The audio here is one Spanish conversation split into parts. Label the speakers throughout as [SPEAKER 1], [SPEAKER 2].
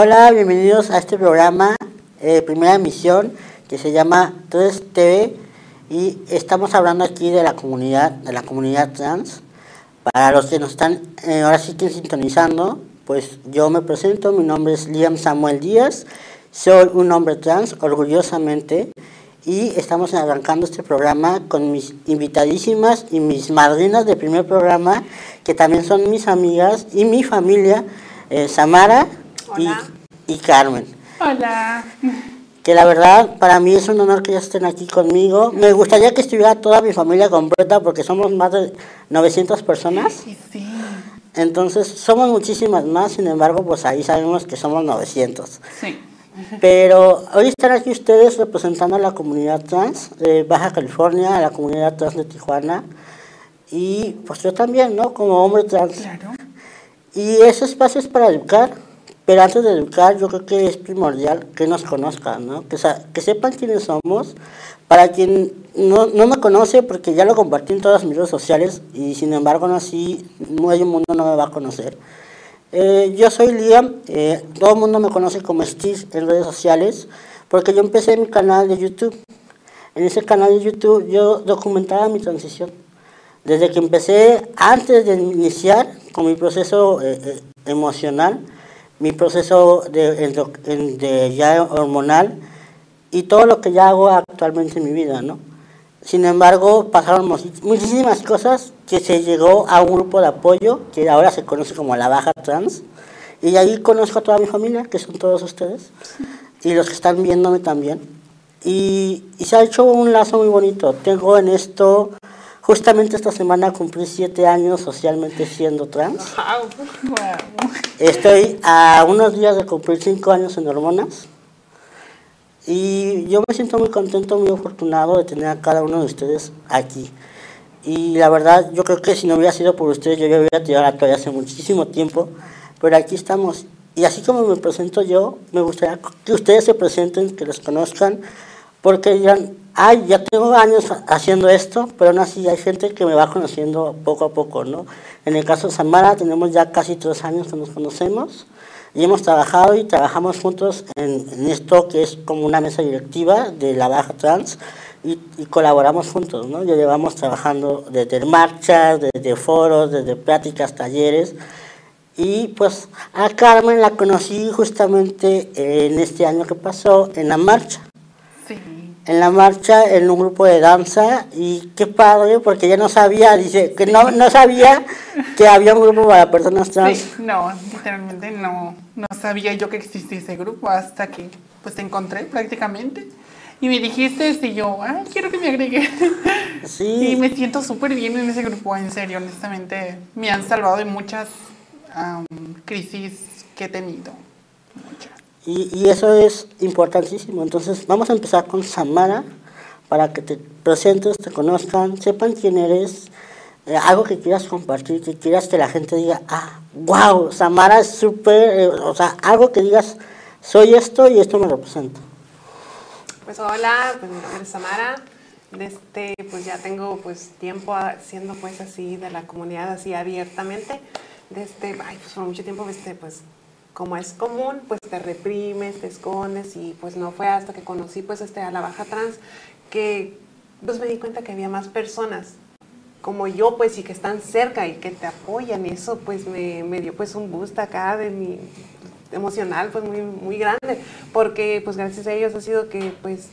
[SPEAKER 1] Hola, bienvenidos a este programa, eh, primera emisión, que se llama 3TV y estamos hablando aquí de la comunidad, de la comunidad trans. Para los que nos están eh, ahora sí que sintonizando, pues yo me presento, mi nombre es Liam Samuel Díaz, soy un hombre trans, orgullosamente, y estamos arrancando este programa con mis invitadísimas y mis madrinas de primer programa, que también son mis amigas y mi familia, eh, Samara
[SPEAKER 2] Hola.
[SPEAKER 1] y Carmen.
[SPEAKER 2] Hola.
[SPEAKER 1] Que la verdad, para mí es un honor que ya estén aquí conmigo. Me gustaría que estuviera toda mi familia completa porque somos más de 900 personas.
[SPEAKER 2] Y sí.
[SPEAKER 1] Entonces, somos muchísimas más, sin embargo, pues ahí sabemos que somos 900.
[SPEAKER 2] Sí.
[SPEAKER 1] Pero hoy están aquí ustedes representando a la comunidad trans de Baja California, a la comunidad trans de Tijuana. Y pues yo también, ¿no? Como hombre trans.
[SPEAKER 2] Claro.
[SPEAKER 1] Y ese espacio es para educar, pero antes de educar yo creo que es primordial que nos conozcan, ¿no? Que, que sepan quiénes somos. Para quien no, no me conoce, porque ya lo compartí en todas mis redes sociales y sin embargo no así, medio mundo no me va a conocer. Eh, yo soy Liam, eh, todo el mundo me conoce como Steve en redes sociales, porque yo empecé mi canal de YouTube. En ese canal de YouTube yo documentaba mi transición. Desde que empecé, antes de iniciar con mi proceso eh, eh, emocional, mi proceso de, de ya hormonal y todo lo que ya hago actualmente en mi vida, ¿no? Sin embargo, pasaron muchísimas cosas que se llegó a un grupo de apoyo que ahora se conoce como la Baja Trans. Y ahí conozco a toda mi familia, que son todos ustedes, y los que están viéndome también. Y, y se ha hecho un lazo muy bonito. Tengo en esto, justamente esta semana cumplí siete años socialmente siendo trans. Estoy a unos días de cumplir cinco años en hormonas. Y yo me siento muy contento, muy afortunado de tener a cada uno de ustedes aquí. Y la verdad, yo creo que si no hubiera sido por ustedes, yo ya hubiera tirado la toalla hace muchísimo tiempo. Pero aquí estamos. Y así como me presento yo, me gustaría que ustedes se presenten, que los conozcan, porque dirán, ay, ya tengo años ha- haciendo esto, pero aún así hay gente que me va conociendo poco a poco, ¿no? En el caso de Samara, tenemos ya casi tres años que nos conocemos y hemos trabajado y trabajamos juntos en, en esto que es como una mesa directiva de la Baja Trans y, y colaboramos juntos, ¿no? Ya llevamos trabajando desde marchas, desde foros, desde pláticas, talleres. Y pues a Carmen la conocí justamente en este año que pasó en la marcha.
[SPEAKER 2] Sí.
[SPEAKER 1] En la marcha, en un grupo de danza, y qué padre, porque ella no sabía, dice, que no, no sabía que había un grupo para personas trans.
[SPEAKER 2] Sí. No, literalmente no, no sabía yo que existía ese grupo hasta que pues te encontré prácticamente. Y me dijiste y yo, ay, quiero que me agregue.
[SPEAKER 1] Sí.
[SPEAKER 2] Y me siento súper bien en ese grupo, en serio, honestamente. Me han salvado de muchas am, crisis que he tenido. Muchas.
[SPEAKER 1] Y, eso es importantísimo. Entonces, vamos a empezar con Samara para que te presentes, te conozcan, sepan quién eres, eh, algo que quieras compartir, que quieras que la gente diga, ah, wow, Samara es súper, eh, o sea, algo que digas, soy esto y esto me representa.
[SPEAKER 3] Pues hola, pues mi nombre es Samara. Este, pues ya tengo pues tiempo siendo pues así de la comunidad así abiertamente. Desde, ay, pues por mucho tiempo este, pues como es común, pues te reprimes, te escondes y pues no fue hasta que conocí pues este a la baja trans que pues me di cuenta que había más personas como yo, pues, y que están cerca y que te apoyan, y eso, pues, me, me dio, pues, un boost acá de mi emocional, pues, muy, muy grande, porque, pues, gracias a ellos ha sido que, pues,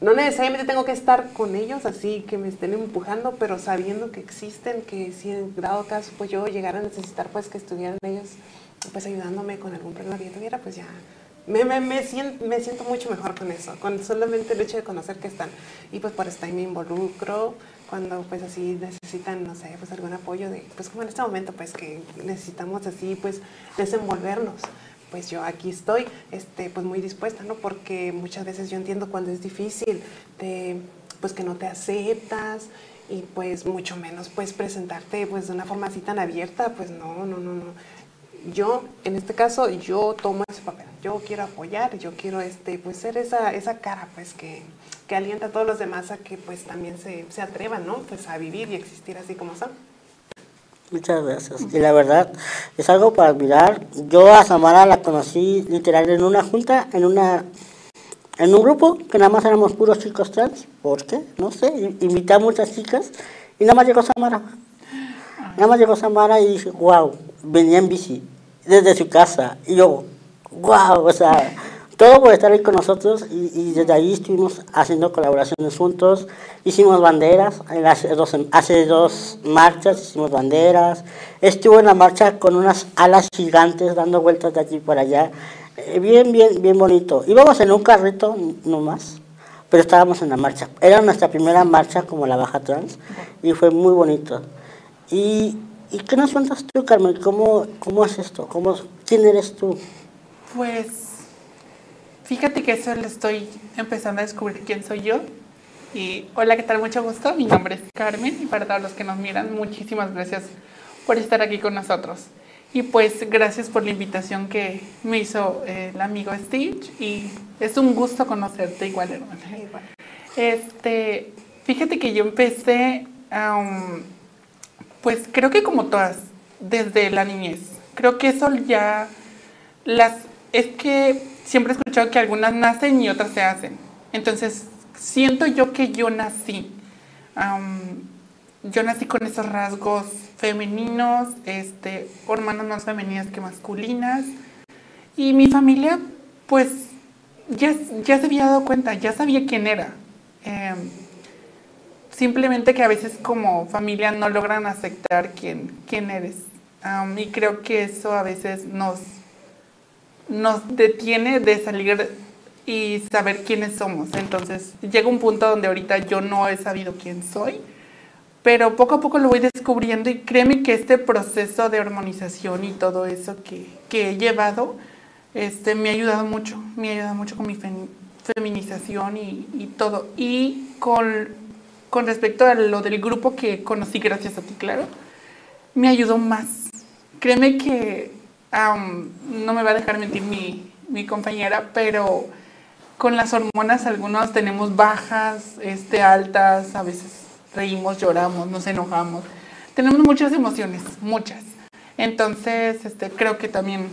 [SPEAKER 3] no necesariamente tengo que estar con ellos, así que me estén empujando, pero sabiendo que existen, que si en dado caso, pues, yo llegara a necesitar, pues, que estuvieran ellos, pues, ayudándome con algún problema que yo tuviera, pues, ya me, me, me, siento, me siento mucho mejor con eso, con solamente el hecho de conocer que están. Y pues por eso ahí me involucro cuando pues así necesitan, no sé, pues algún apoyo de, pues como en este momento pues que necesitamos así pues desenvolvernos. Pues yo aquí estoy, este, pues muy dispuesta, ¿no? Porque muchas veces yo entiendo cuando es difícil, de, pues que no te aceptas y pues mucho menos pues presentarte pues de una forma así tan abierta, pues no, no, no, no yo, en este caso, yo tomo ese papel. Yo quiero apoyar, yo quiero este, pues, ser esa, esa cara pues, que, que alienta a todos los demás a que pues, también se, se atrevan ¿no? pues, a vivir y existir así como son.
[SPEAKER 1] Muchas gracias. Y la verdad, es algo para admirar. Yo a Samara la conocí literal en una junta, en una en un grupo que nada más éramos puros chicos trans. ¿Por qué? No sé. Invité a muchas chicas y nada más llegó Samara. Nada más llegó Samara y dije, wow, venía en bici desde su casa. Y yo, wow, o sea, todo por estar ahí con nosotros y, desde ahí estuvimos haciendo colaboraciones juntos. Hicimos banderas, en hace, dos, hace dos marchas hicimos banderas. Estuvo en la marcha con unas alas gigantes dando vueltas de aquí para allá. Eh, bien, bien, bien bonito. Íbamos en un carrito nomás, pero estábamos en la marcha. Era nuestra primera marcha como la Baja Trans y fue muy bonito. ¿Y, y qué nos cuentas tú, Carmen? ¿Cómo, cómo es esto? ¿Cómo, ¿Quién eres tú?
[SPEAKER 2] Pues fíjate que eso le estoy empezando a descubrir quién soy yo. Y hola, ¿qué tal? Mucho gusto. Mi nombre es Carmen y para todos los que nos miran, muchísimas gracias por estar aquí con nosotros. Y pues gracias por la invitación que me hizo eh, el amigo Stitch y es un gusto conocerte igual, hermana. Este, fíjate que yo empecé, um, pues creo que como todas, desde la niñez. Creo que eso ya las es que siempre he escuchado que algunas nacen y otras se hacen. Entonces, siento yo que yo nací. Yo nací con esos rasgos femeninos, este, hermanas más femeninas que masculinas. Y mi familia, pues, ya, ya se había dado cuenta, ya sabía quién era. Eh, simplemente que a veces como familia no logran aceptar quién, quién eres. Y creo que eso a veces nos, nos detiene de salir y saber quiénes somos. Entonces llega un punto donde ahorita yo no he sabido quién soy, pero poco a poco lo voy descubriendo y créeme que este proceso de hormonización y todo eso que, que he llevado este, me ha ayudado mucho, me ha ayudado mucho con mi fem- feminización y, y todo. Y con, con respecto a lo del grupo que conocí gracias a ti, claro, me ayudó más. Créeme que no me va a dejar mentir mi, mi compañera, pero con las hormonas algunos tenemos bajas, este, altas, a veces reímos, lloramos, nos enojamos. Tenemos muchas emociones, muchas. Entonces, este, creo que también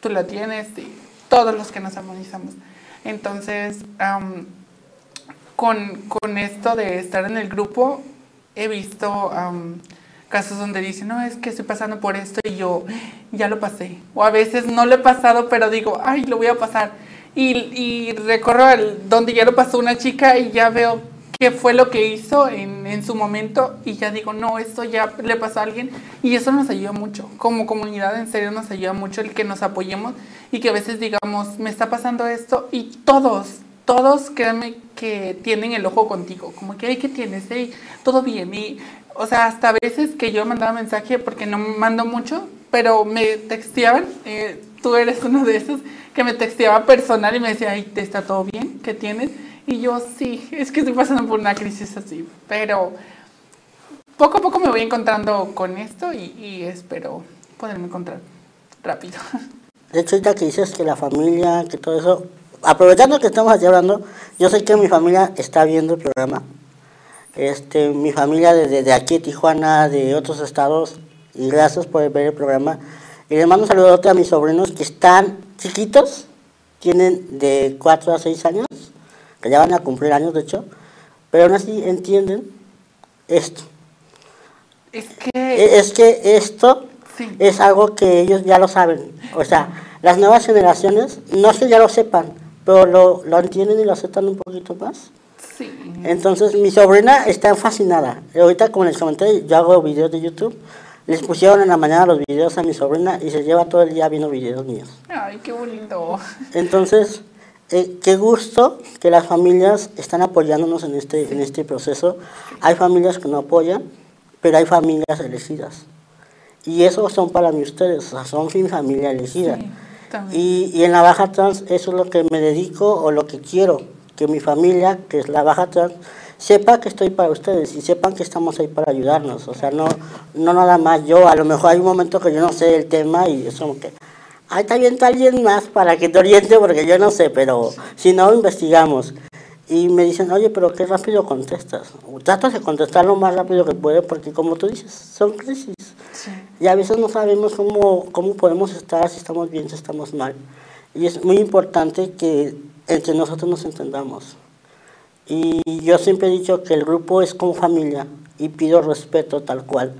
[SPEAKER 2] tú la tienes y todos los que nos armonizamos. Entonces, con, con esto de estar en el grupo, he visto am, casos donde dicen, no, es que estoy pasando por esto y yo ya lo pasé. O a veces no lo he pasado, pero digo, ay, lo voy a pasar. Y, y recorro al, donde ya lo pasó una chica y ya veo qué fue lo que hizo en, en su momento y ya digo, no, esto ya le pasó a alguien y eso nos ayuda mucho. Como comunidad, en serio, nos ayuda mucho el que nos apoyemos y que a veces digamos, me está pasando esto y todos, todos, créanme que tienen el ojo contigo, como que, ay, ¿qué tienes? Hey, todo bien. Y, o sea, hasta veces que yo mandaba mensaje, porque no mando mucho, pero me texteaban, eh, tú eres uno de esos, que me texteaba personal y me decía, ay, ¿te está todo bien? ¿Qué tienes? Y yo, sí, es que estoy pasando por una crisis así, pero poco a poco me voy encontrando con esto y, espero poderme encontrar rápido.
[SPEAKER 1] De hecho, ahorita que dices que la familia, que todo eso, aprovechando que estamos aquí hablando, yo sé que mi familia está viendo el programa. Este, mi familia desde de aquí Tijuana, de otros estados, y gracias por ver el programa. Y les mando un saludote a mis sobrinos que están chiquitos, tienen de 4 a 6 años, que ya van a cumplir años de hecho, pero aún así entienden esto.
[SPEAKER 2] Es que...
[SPEAKER 1] E- Es que esto
[SPEAKER 2] Sí.
[SPEAKER 1] es algo que ellos ya lo saben. O sea, las nuevas generaciones no es que ya lo sepan, pero lo, lo entienden y lo aceptan un poquito más.
[SPEAKER 2] Sí.
[SPEAKER 1] Entonces mi sobrina está fascinada. Ahorita como les comenté, yo hago videos de YouTube. Les pusieron en la mañana los videos a mi sobrina y se lleva todo el día viendo videos míos.
[SPEAKER 2] Ay, qué bonito.
[SPEAKER 1] Entonces, eh, qué gusto que las familias están apoyándonos en este, en este proceso. Hay familias que no apoyan, pero hay familias elegidas. Y eso son para mí ustedes, o sea, son mi familia elegida.
[SPEAKER 2] Sí.
[SPEAKER 1] Y, y en la baja trans eso es lo que me dedico o lo que quiero, que mi familia, que es la baja trans, sepa que estoy para ustedes y sepan que estamos ahí para ayudarnos. O sea, no, no nada más yo, a lo mejor hay un momento que yo no sé el tema y es como que, ahí está bien alguien más para que te oriente porque yo no sé, pero si no, investigamos. Y me dicen, oye, pero qué rápido contestas. Trato de contestar lo más rápido que puedo porque como tú dices, son crisis. Y a veces no sabemos cómo, cómo podemos estar, si estamos bien, si estamos mal. Y es muy importante que entre nosotros nos entendamos. Y yo siempre he dicho que el grupo es como familia y pido respeto tal cual.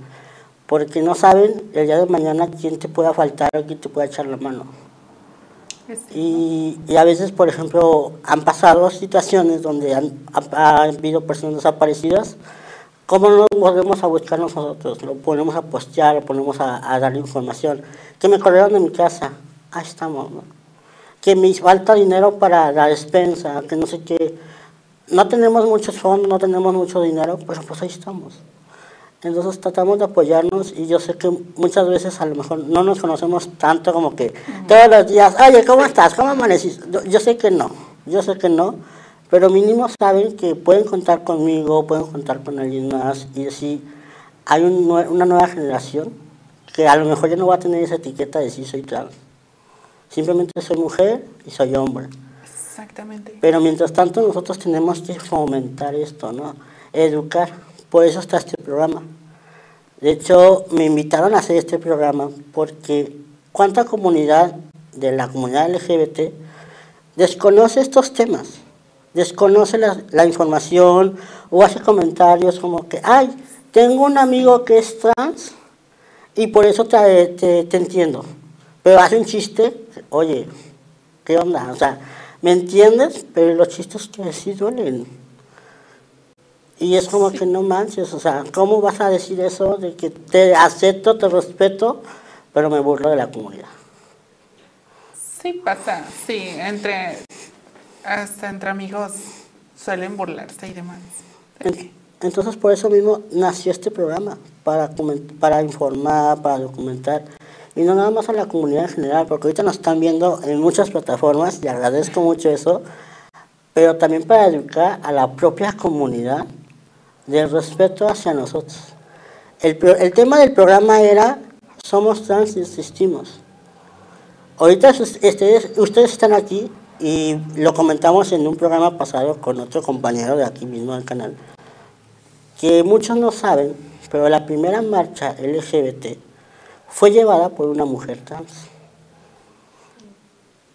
[SPEAKER 1] Porque no saben el día de mañana quién te pueda faltar o quién te pueda echar la mano. Y, y a veces, por ejemplo, han pasado situaciones donde han, ha, ha habido personas desaparecidas. ¿Cómo no volvemos a buscar nosotros? Lo ponemos a postear, lo ponemos a, a darle información. Que me corrieron de mi casa. Ahí estamos, ¿no? Que me falta dinero para la despensa, que no sé qué. No tenemos muchos fondos, no tenemos mucho dinero, pero pues ahí estamos. Entonces tratamos de apoyarnos y yo sé que muchas veces a lo mejor no nos conocemos tanto como que todos los días, oye, ¿cómo estás? ¿Cómo amaneciste? Yo, yo sé que no, yo sé que no, pero mínimo saben que pueden contar conmigo, pueden contar con alguien más y así hay un una nueva generación que a lo mejor ya no va a tener esa etiqueta de sí soy trans. Simplemente soy mujer y soy hombre.
[SPEAKER 2] Exactamente.
[SPEAKER 1] Pero mientras tanto nosotros tenemos que fomentar esto, ¿no? Educar. Por eso está este programa. De hecho, me invitaron a hacer este programa porque cuánta comunidad de la comunidad LGBT desconoce estos temas, desconoce la, la información o hace comentarios como que, ay, tengo un amigo que es trans y por eso te, te, te entiendo. Pero hace un chiste, oye, ¿qué onda? O sea, ¿me entiendes? Pero los chistes que sí duelen. Y es como que no manches, o sea, ¿cómo vas a decir eso de que te acepto, te respeto, pero me burlo de la comunidad?
[SPEAKER 2] Sí pasa, sí, entre hasta entre amigos suelen burlarse y demás.
[SPEAKER 1] En- Entonces por eso mismo nació este programa, para, para informar, para documentar, y no nada más a la comunidad en general, porque ahorita nos están viendo en muchas plataformas, y agradezco mucho eso, pero también para educar a la propia comunidad del respeto hacia nosotros. El, el tema del programa era, somos trans y existimos. Ahorita ustedes, ustedes están aquí y lo comentamos en un programa pasado con otro compañero de aquí mismo del canal, que muchos no saben, pero la primera marcha LGBT fue llevada por una mujer trans.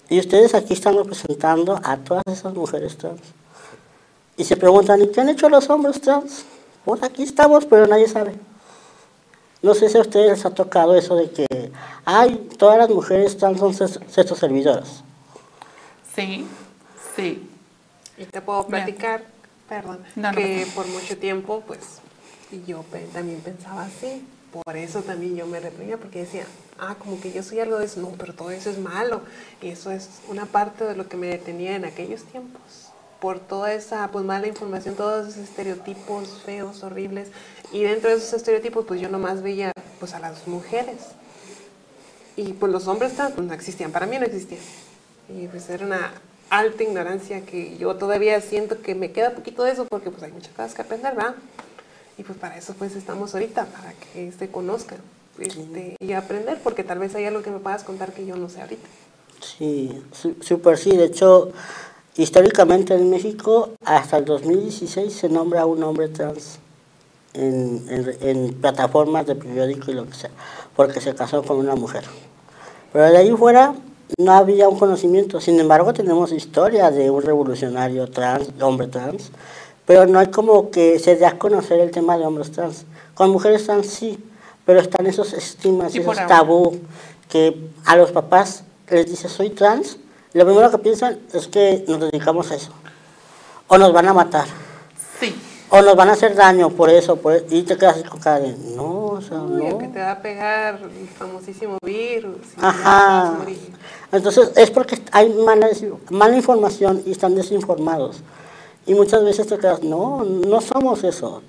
[SPEAKER 1] Y ustedes aquí están representando a todas esas mujeres trans. Y se preguntan, ¿y qué han hecho los hombres trans? Pues aquí estamos, pero nadie sabe. No sé si a ustedes les ha tocado eso de que, ay, todas las mujeres trans son ses- sexo servidoras.
[SPEAKER 2] Sí, sí.
[SPEAKER 3] Y te puedo platicar, perdón,
[SPEAKER 2] No, no
[SPEAKER 3] que por mucho tiempo, pues, yo también pensaba así. Por eso también yo me reprimía, porque decía, ah, como que yo soy algo de eso. No, pero todo eso es malo. Y eso es una parte de lo que me detenía en aquellos tiempos. Por toda esa pues, mala información, todos esos estereotipos feos, horribles. Y dentro de esos estereotipos, pues yo nomás veía pues, a las mujeres. Y pues los hombres no existían, para mí no existían. Y pues era una alta ignorancia que yo todavía siento que me queda poquito de eso porque pues hay muchas cosas que aprender, ¿verdad? Y pues para eso pues estamos ahorita, para que se conozcan este, y aprender, porque tal vez hay algo que me puedas contar que yo no sé ahorita.
[SPEAKER 1] Sí, súper sí. De hecho, históricamente en México, hasta el 2016 se nombra un hombre trans en, en- en plataformas de periódico y lo que sea, porque se casó con una mujer. Pero de ahí fuera no había un conocimiento. Sin embargo, tenemos historia de un revolucionario trans, hombre trans, pero no hay como que se dé a conocer el tema de hombres trans. Con mujeres trans sí, pero están esos estigmas, esos tabú, que a los papás les dice soy trans, lo primero que piensan es que nos dedicamos a eso, o nos van a matar,
[SPEAKER 2] Sí.
[SPEAKER 1] O nos van a hacer daño por eso, por, y te quedas con cara de, no, o sea,
[SPEAKER 3] Uy,
[SPEAKER 1] no.
[SPEAKER 3] que te va a pegar el famosísimo virus.
[SPEAKER 1] Ajá. Entonces es porque hay mala, mala información y están desinformados. Y muchas veces te quedas, no, no somos eso.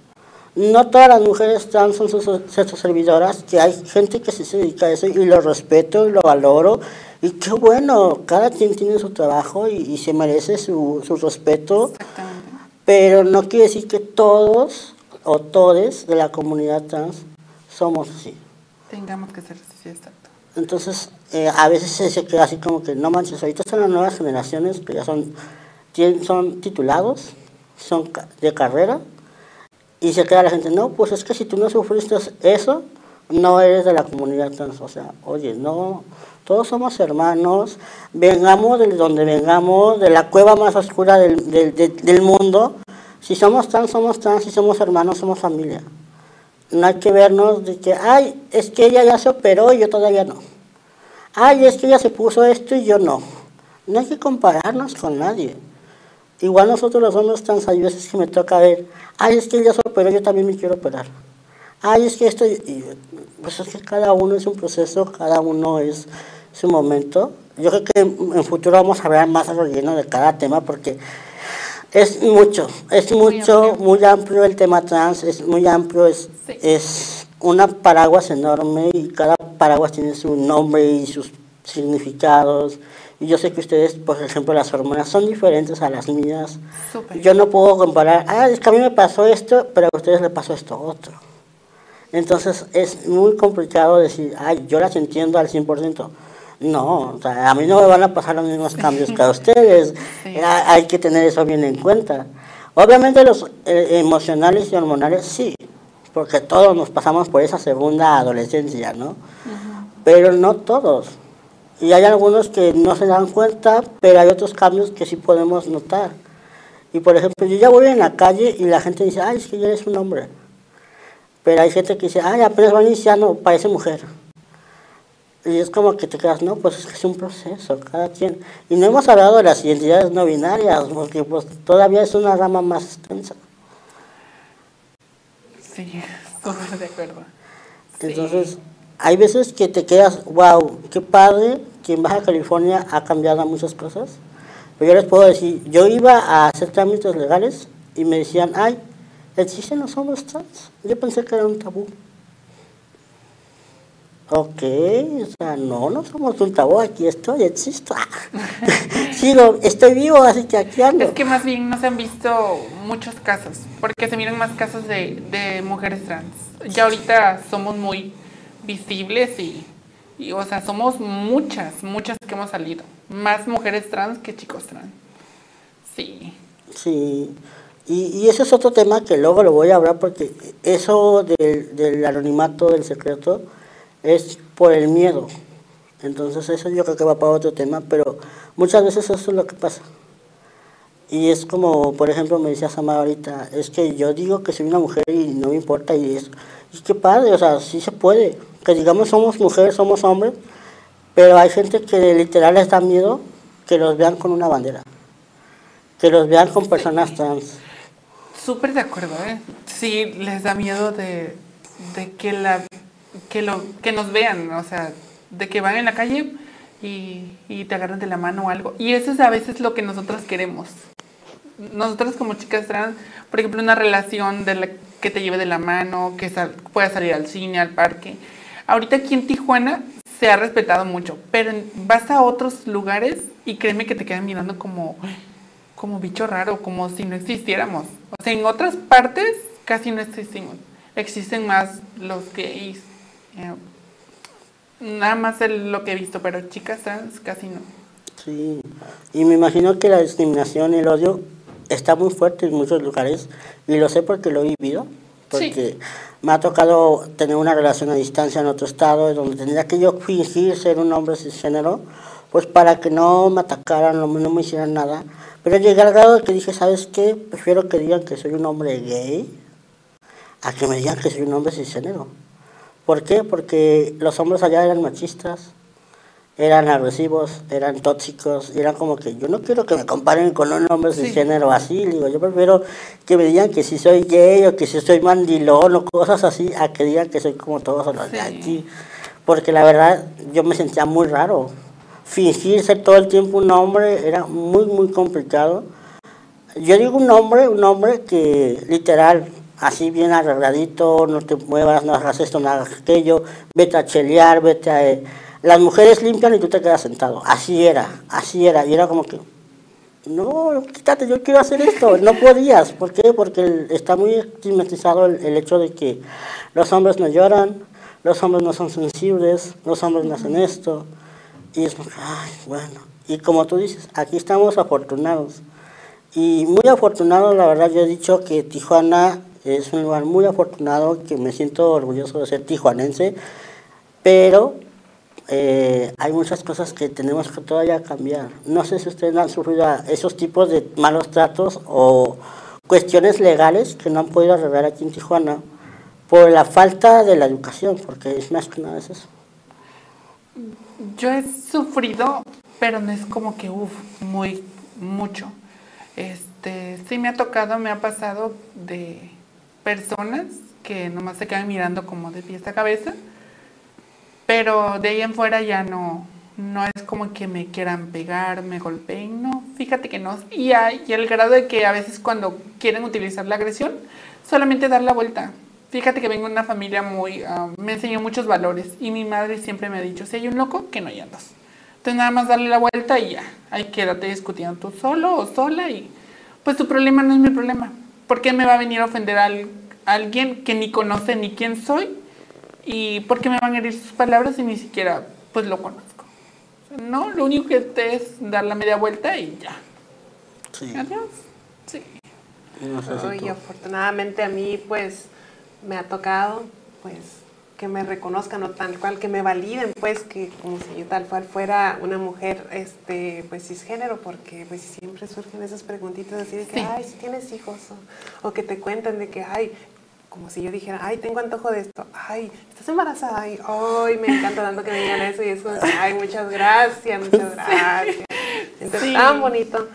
[SPEAKER 1] No todas las mujeres trans son sus, sus servidoras, que hay gente que sí se dedica a eso y lo respeto y lo valoro. Y qué bueno, cada quien tiene su trabajo y, y se merece su, su respeto.
[SPEAKER 2] Exactamente.
[SPEAKER 1] Pero no quiere decir que todos o todes de la comunidad trans somos así.
[SPEAKER 2] Tengamos que ser sí, exacto.
[SPEAKER 1] Entonces, eh, a veces se, queda así como que, no manches, ahorita están las nuevas generaciones que ya son, tienen, son titulados, son de carrera, y se queda la gente, no, pues es que si tú no sufriste eso, no eres de la comunidad trans. O sea, oye, no, todos somos hermanos, vengamos de donde vengamos, de la cueva más oscura del, del, mundo. Si somos trans, somos trans, si somos hermanos, somos familia. No hay que vernos de que, ay, es que ella ya se operó y yo todavía no. Ay, es que ella se puso esto y yo no. No hay que compararnos con nadie. Igual nosotros los hombres trans, hay veces que me toca ver, ay, es que ella se operó, yo también me quiero operar. Ay, es que esto, y, pues es que cada uno es un proceso, cada uno es su momento. Yo creo que en futuro vamos a hablar más a relleno de cada tema porque es mucho, es mucho, muy amplio el tema trans, es muy amplio, es,
[SPEAKER 2] Sí.
[SPEAKER 1] es una paraguas enorme y cada paraguas tiene su nombre y sus significados. Y yo sé que ustedes, por ejemplo, las hormonas son diferentes a las mías. Yo no puedo comparar, ah, es que a mí me pasó esto, pero a ustedes les pasó esto otro. Entonces es muy complicado decir, ay, yo las entiendo al 100%. No, o sea, a mí no me van a pasar los mismos cambios que a ustedes.
[SPEAKER 2] Sí.
[SPEAKER 1] Hay que tener eso bien en cuenta. Obviamente los eh, emocionales y hormonales sí, porque todos nos pasamos por esa segunda adolescencia, ¿no? Pero no todos. Y hay algunos que no se dan cuenta, pero hay otros cambios que sí podemos notar. Y por ejemplo, yo ya voy en la calle y la gente dice, ay, es que ya eres un hombre. Pero hay gente que dice, ay, apenas va iniciando, parece mujer. Y es como que te quedas, no, pues es que es un proceso, cada quien. Y no hemos hablado de las identidades no binarias, porque pues todavía es una rama más extensa.
[SPEAKER 2] Sí, súper de acuerdo. Sí.
[SPEAKER 1] Entonces, hay veces que te quedas, wow, qué padre que en Baja California ha cambiado muchas cosas. Pero yo les puedo decir, yo iba a hacer trámites legales y me decían, ay, existen los hombres trans. Yo pensé que era un tabú. Ok, o sea, no, no somos un tabú, aquí estoy, existo. Sigo, estoy vivo, así que aquí ando.
[SPEAKER 2] Es que más bien no se han visto muchos casos, porque se miran más casos de, de mujeres trans. Ya ahorita somos muy visibles y, y, o sea, somos muchas, muchas que hemos salido. Más mujeres trans que chicos trans. Sí.
[SPEAKER 1] Sí, y, y ese es otro tema que luego lo voy a hablar porque eso del, del anonimato, del secreto, es por el miedo. Entonces eso yo creo que va para otro tema, pero muchas veces eso es lo que pasa. Y es como, por ejemplo, me decía Samara ahorita, es que yo digo que soy una mujer y no me importa y eso. Y qué padre, o sea, sí se puede. Que digamos somos mujeres, somos hombres, pero hay gente que literal les da miedo que los vean con una bandera. Que los vean con personas trans.
[SPEAKER 2] Súper de acuerdo, ¿eh? Sí, les da miedo de, de que, la, que, lo, que nos vean, o sea, de que van en la calle y, y te agarran de la mano o algo. Y eso es a veces lo que nosotros queremos. Nosotros como chicas trans, por ejemplo, una relación de la, que te lleve de la mano, que sal- puedas salir al cine, al parque. Ahorita aquí en Tijuana se ha respetado mucho, pero vas a otros lugares y créeme que te quedan mirando como, como bicho raro, como si no existiéramos. O sea, en otras partes casi no existimos. Existen más los gays. eh, nada más el- lo que he visto, pero chicas trans casi no.
[SPEAKER 1] Sí. Y me imagino que la discriminación el odio está muy fuerte en muchos lugares. Y lo sé porque lo he vivido. Porque me ha tocado tener una relación a distancia en otro estado, donde tendría que yo fingir ser un hombre cisgénero, pues para que no me atacaran, no, me- no me hicieran nada. Pero llegué al grado de que dije, ¿sabes qué? Prefiero que digan que soy un hombre gay a que me digan que soy un hombre cisgénero. ¿Por qué? Porque los hombres allá eran machistas, eran agresivos, eran tóxicos, y eran como que yo no quiero que me comparen con un hombre
[SPEAKER 2] Sí.
[SPEAKER 1] cisgénero así, digo, yo prefiero que me digan que si soy gay o que si soy mandilón o cosas así, a que digan que soy como todos los de
[SPEAKER 2] Sí.
[SPEAKER 1] aquí. Porque la verdad yo me sentía muy raro. Fingir ser todo el tiempo un hombre era muy, muy complicado. Yo digo un hombre, un hombre que literal, así bien arregladito, no te muevas, no hagas esto, no hagas aquello, vete a chelear, vete a... Las mujeres limpian y tú te quedas sentado. Así era, así era. Y era como que, no, quítate, yo quiero hacer esto. No podías. ¿Por qué? Porque está muy estigmatizado el hecho de que los hombres no lloran, los hombres no son sensibles, los hombres no hacen esto. Y es ay, bueno. Y como tú dices, aquí estamos afortunados. Y muy afortunado, la verdad, yo he dicho que Tijuana es un lugar muy afortunado, que me siento orgulloso de ser tijuanense, pero eh, hay muchas cosas que tenemos que todavía cambiar. No sé si ustedes han sufrido esos tipos de malos tratos o cuestiones legales que no han podido arreglar aquí en Tijuana por la falta de la educación, porque es más que nada es eso.
[SPEAKER 2] Yo he sufrido, pero no es como que, uff, muy, mucho. Este, sí me ha tocado, me ha pasado de personas que nomás se quedan mirando como de pies a cabeza, pero de ahí en fuera ya no, no es como que me quieran pegar, me golpeen, no, fíjate que no. Y, hay, y el grado de que a veces cuando quieren utilizar la agresión, solamente dar la vuelta. Fíjate que vengo de una familia muy, ah, me enseñó muchos valores y mi madre siempre me ha dicho, si hay un loco, que no hay dos. Entonces nada más darle la vuelta y ya, ahí quédate discutiendo tú solo o sola y pues tu problema no es mi problema. ¿Por qué me va a venir a ofender a al- a alguien que ni conoce ni quién soy? ¿Y por qué me van a herir sus palabras y ni siquiera pues lo conozco? O sea, No, lo único que te es dar la media vuelta y ya.
[SPEAKER 1] Sí,
[SPEAKER 2] Adiós. Sí.
[SPEAKER 1] no sé si
[SPEAKER 3] Ay, afortunadamente a mí pues me ha tocado pues que me reconozcan o tal cual que me validen pues que como si yo tal cual fuera una mujer este pues cisgénero porque pues siempre surgen esas preguntitas así de que
[SPEAKER 2] Sí.
[SPEAKER 3] ay si tienes hijos o, o que te cuentan de que ay como si yo dijera, ay, tengo antojo de esto, ay, estás embarazada, ay, ay, me encanta tanto que me digan eso y eso, ay, muchas gracias, muchas gracias. Entonces,
[SPEAKER 2] Sí.
[SPEAKER 3] tan bonito.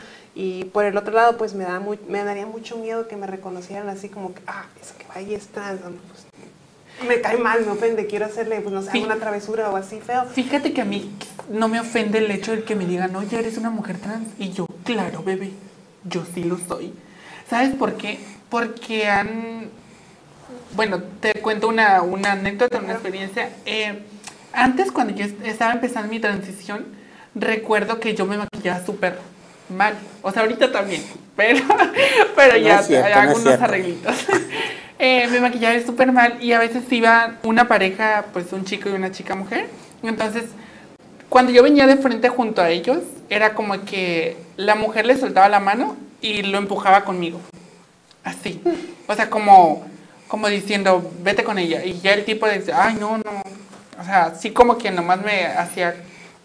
[SPEAKER 3] Y por el otro lado, pues me, da muy, me daría mucho miedo que me reconocieran así como que, ah, eso que ahí está, no, pues, me cae mal, me ofende, quiero hacerle, pues no sé, alguna travesura o así feo.
[SPEAKER 2] Fíjate que a mí no me ofende el hecho de que me digan, oye, eres una mujer trans. Y yo, claro, bebé, yo sí lo soy. ¿Sabes por qué? Porque han... Bueno, te cuento una, una anécdota, una experiencia. Eh, antes, cuando yo est- estaba empezando mi transición, recuerdo que yo me maquillaba súper mal. O sea, ahorita también, pero, pero
[SPEAKER 1] No
[SPEAKER 2] ya
[SPEAKER 1] cierto,
[SPEAKER 2] hay
[SPEAKER 1] no cierto.
[SPEAKER 2] arreglitos. Eh, me maquillaba súper mal y a veces iba una pareja, pues un chico y una chica mujer. Entonces, cuando yo venía de frente junto a ellos, era como que la mujer le soltaba la mano y lo empujaba conmigo. Así. O sea, como, como diciendo, vete con ella. Y ya el tipo decía, ay, no, no. O sea, así como que nomás me hacía,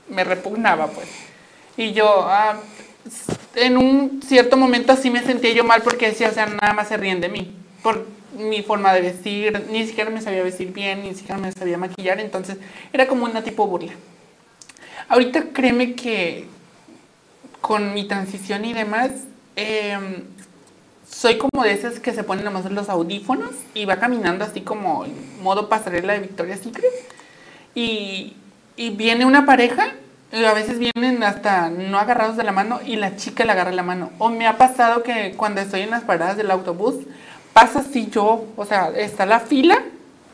[SPEAKER 2] me repugnaba, pues. Y yo, ah, en un cierto momento sí me sentía yo mal porque decía, o sea, nada más se ríen de mí. Por mi forma de vestir, ni siquiera me sabía vestir bien, ni siquiera me sabía maquillar. Entonces, era como una tipo burla. Ahorita créeme que con mi transición y demás, em, soy como de esas que se ponen nomás los audífonos y va caminando así como en modo pasarela de Victoria's Secret. Y, y viene una pareja, a veces vienen hasta no agarrados de la mano y la chica le agarra la mano. O me ha pasado que cuando estoy en las paradas del autobús, pasa así yo, o sea, está la fila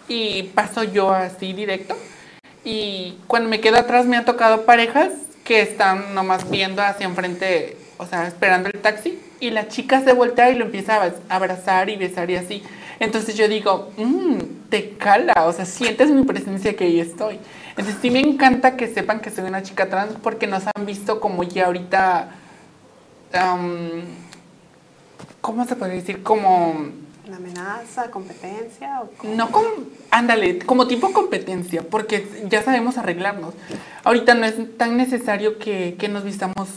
[SPEAKER 2] y paso yo así directo. Y cuando me quedo atrás me han tocado parejas que están nomás viendo hacia enfrente, o sea, esperando el taxi, y la chica se voltea y lo empieza a abra- abrazar y besar y así. Entonces yo digo, mmm, te cala, o sea, sientes mi presencia que ahí estoy. Entonces sí me encanta que sepan que soy una chica trans porque nos han visto como ya ahorita, am, ¿cómo se puede decir? Como
[SPEAKER 3] ¿La amenaza, competencia? O?
[SPEAKER 2] No como, ándale, como tipo competencia, porque ya sabemos arreglarnos. Ahorita no es tan necesario que, que nos vistamos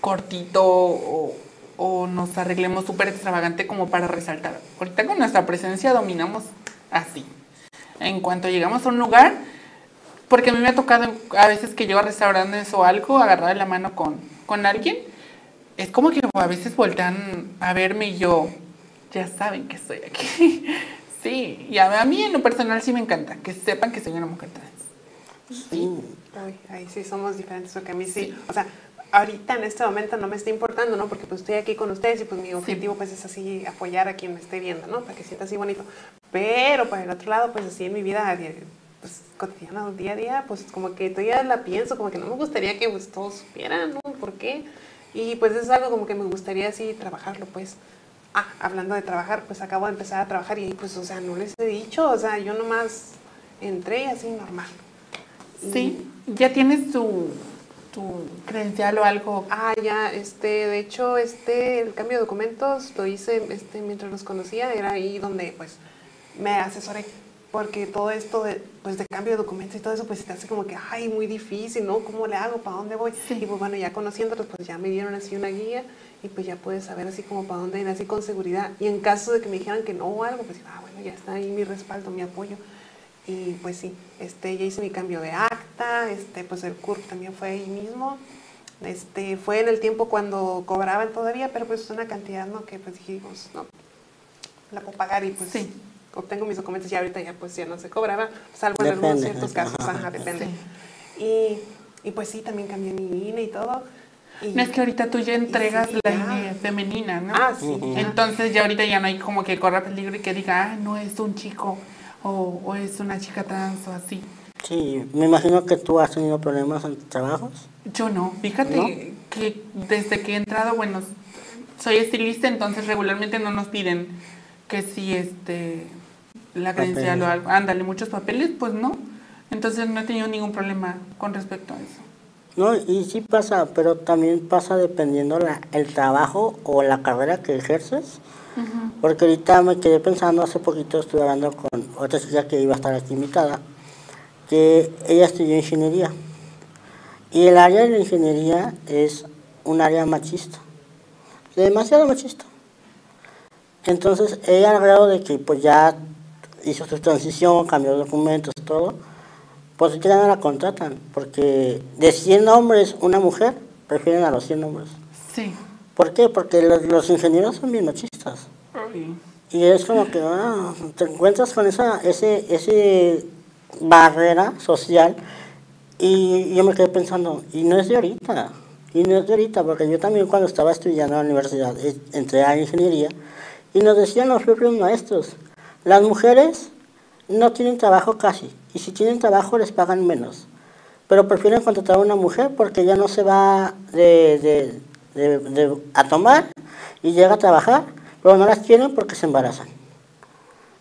[SPEAKER 2] cortito o, o nos arreglemos súper extravagante como para resaltar. Ahorita con nuestra presencia dominamos así. En cuanto llegamos a un lugar, porque a mí me ha tocado a veces que llego a restaurantes o algo, agarrar la mano con, con alguien, es como que a veces voltean a verme y yo, ya saben que estoy aquí. Sí, y a, mí en lo personal sí me encanta, que sepan que soy una mujer trans.
[SPEAKER 1] Sí.
[SPEAKER 3] Uy, ahí sí somos diferentes, porque a mí sí, o sea, ahorita en este momento no me está importando, ¿no? Porque pues estoy aquí con ustedes y pues mi objetivo pues es así apoyar a quien me esté viendo, ¿no? Para que sienta así bonito. Pero para el otro lado, pues así en mi vida diaria, pues cotidiana, día a día, pues como que todavía la pienso, como que no me gustaría que pues todos supieran, ¿no? ¿Por qué? Y pues es algo como que me gustaría así trabajarlo, pues. Ah, hablando de trabajar, pues acabo de empezar a trabajar y pues, o sea, no les he dicho, o sea, yo nomás entré así normal. Y-
[SPEAKER 2] Sí, ya tienes tu, tu credencial o algo.
[SPEAKER 3] Ah, ya, este, de hecho, este, el cambio de documentos lo hice, este, mientras los conocía, era ahí donde, pues, me asesoré, porque todo esto de, pues, de cambio de documentos y todo eso, pues, se te hace como que, ay, muy difícil, ¿no? ¿Cómo le hago? ¿Para dónde voy?
[SPEAKER 2] Sí.
[SPEAKER 3] Y pues, bueno, ya conociéndolos, pues, ya me dieron así una guía y pues ya puedes saber así como para dónde ir, así con seguridad. Y en caso de que me dijeran que no o algo, pues, ah, bueno, ya está ahí mi respaldo, mi apoyo. Y pues sí, este, ya hice mi cambio de acta, este, pues el CURP también fue ahí mismo. Este, fue en el tiempo cuando cobraban todavía, pero pues una cantidad, ¿no? Que pues dijimos, no, la puedo pagar y pues
[SPEAKER 2] Sí.
[SPEAKER 3] Obtengo mis documentos y ahorita ya pues ya no se cobraba, salvo en algunos ciertos
[SPEAKER 1] ajá.
[SPEAKER 3] casos, ajá, depende.
[SPEAKER 2] Sí.
[SPEAKER 3] Y, y pues sí, también cambié mi INE y todo. Y-
[SPEAKER 2] No es que ahorita tú ya entregas
[SPEAKER 3] sí,
[SPEAKER 2] la. INE femenina, ¿no?
[SPEAKER 3] Ah, sí.
[SPEAKER 2] Entonces ya ahorita ya no hay como que corra peligro y que diga, ah, no es un chico o, o es una chica trans o así.
[SPEAKER 1] Sí, me imagino que tú has tenido problemas en tus trabajos.
[SPEAKER 2] Yo no, fíjate
[SPEAKER 1] ¿No?
[SPEAKER 2] que desde que he entrado, bueno, soy estilista, entonces regularmente no nos piden que si este la credencial o
[SPEAKER 1] Papeles.
[SPEAKER 2] algo, ándale, muchos papeles, pues no. Entonces no he tenido ningún problema con respecto a eso.
[SPEAKER 1] No, y sí pasa, pero también pasa dependiendo la, el trabajo o la carrera que ejerces. Porque ahorita me quedé pensando, hace poquito estuve hablando con otra chica que iba a estar aquí invitada, que ella estudió ingeniería. Y el área de la ingeniería es un área machista, demasiado machista. Entonces ella al grado de que pues ya hizo su transición, cambió documentos, todo, pues ya no la contratan, porque de 100 hombres, una mujer, prefieren a los 100 hombres.
[SPEAKER 2] Sí.
[SPEAKER 1] ¿Por qué? Porque los, los ingenieros son bien machistas. Y es como que ah, te encuentras con esa ese, ese barrera social y yo me quedé pensando, y no es de ahorita, y no es de ahorita, porque yo también cuando estaba estudiando en la universidad eh, entré a ingeniería y nos decían los propios maestros, las mujeres no tienen trabajo casi, y si tienen trabajo les pagan menos, pero prefieren contratar a una mujer porque ya no se va de, de- de- a tomar y llega a trabajar, pero no las quieren porque se embarazan.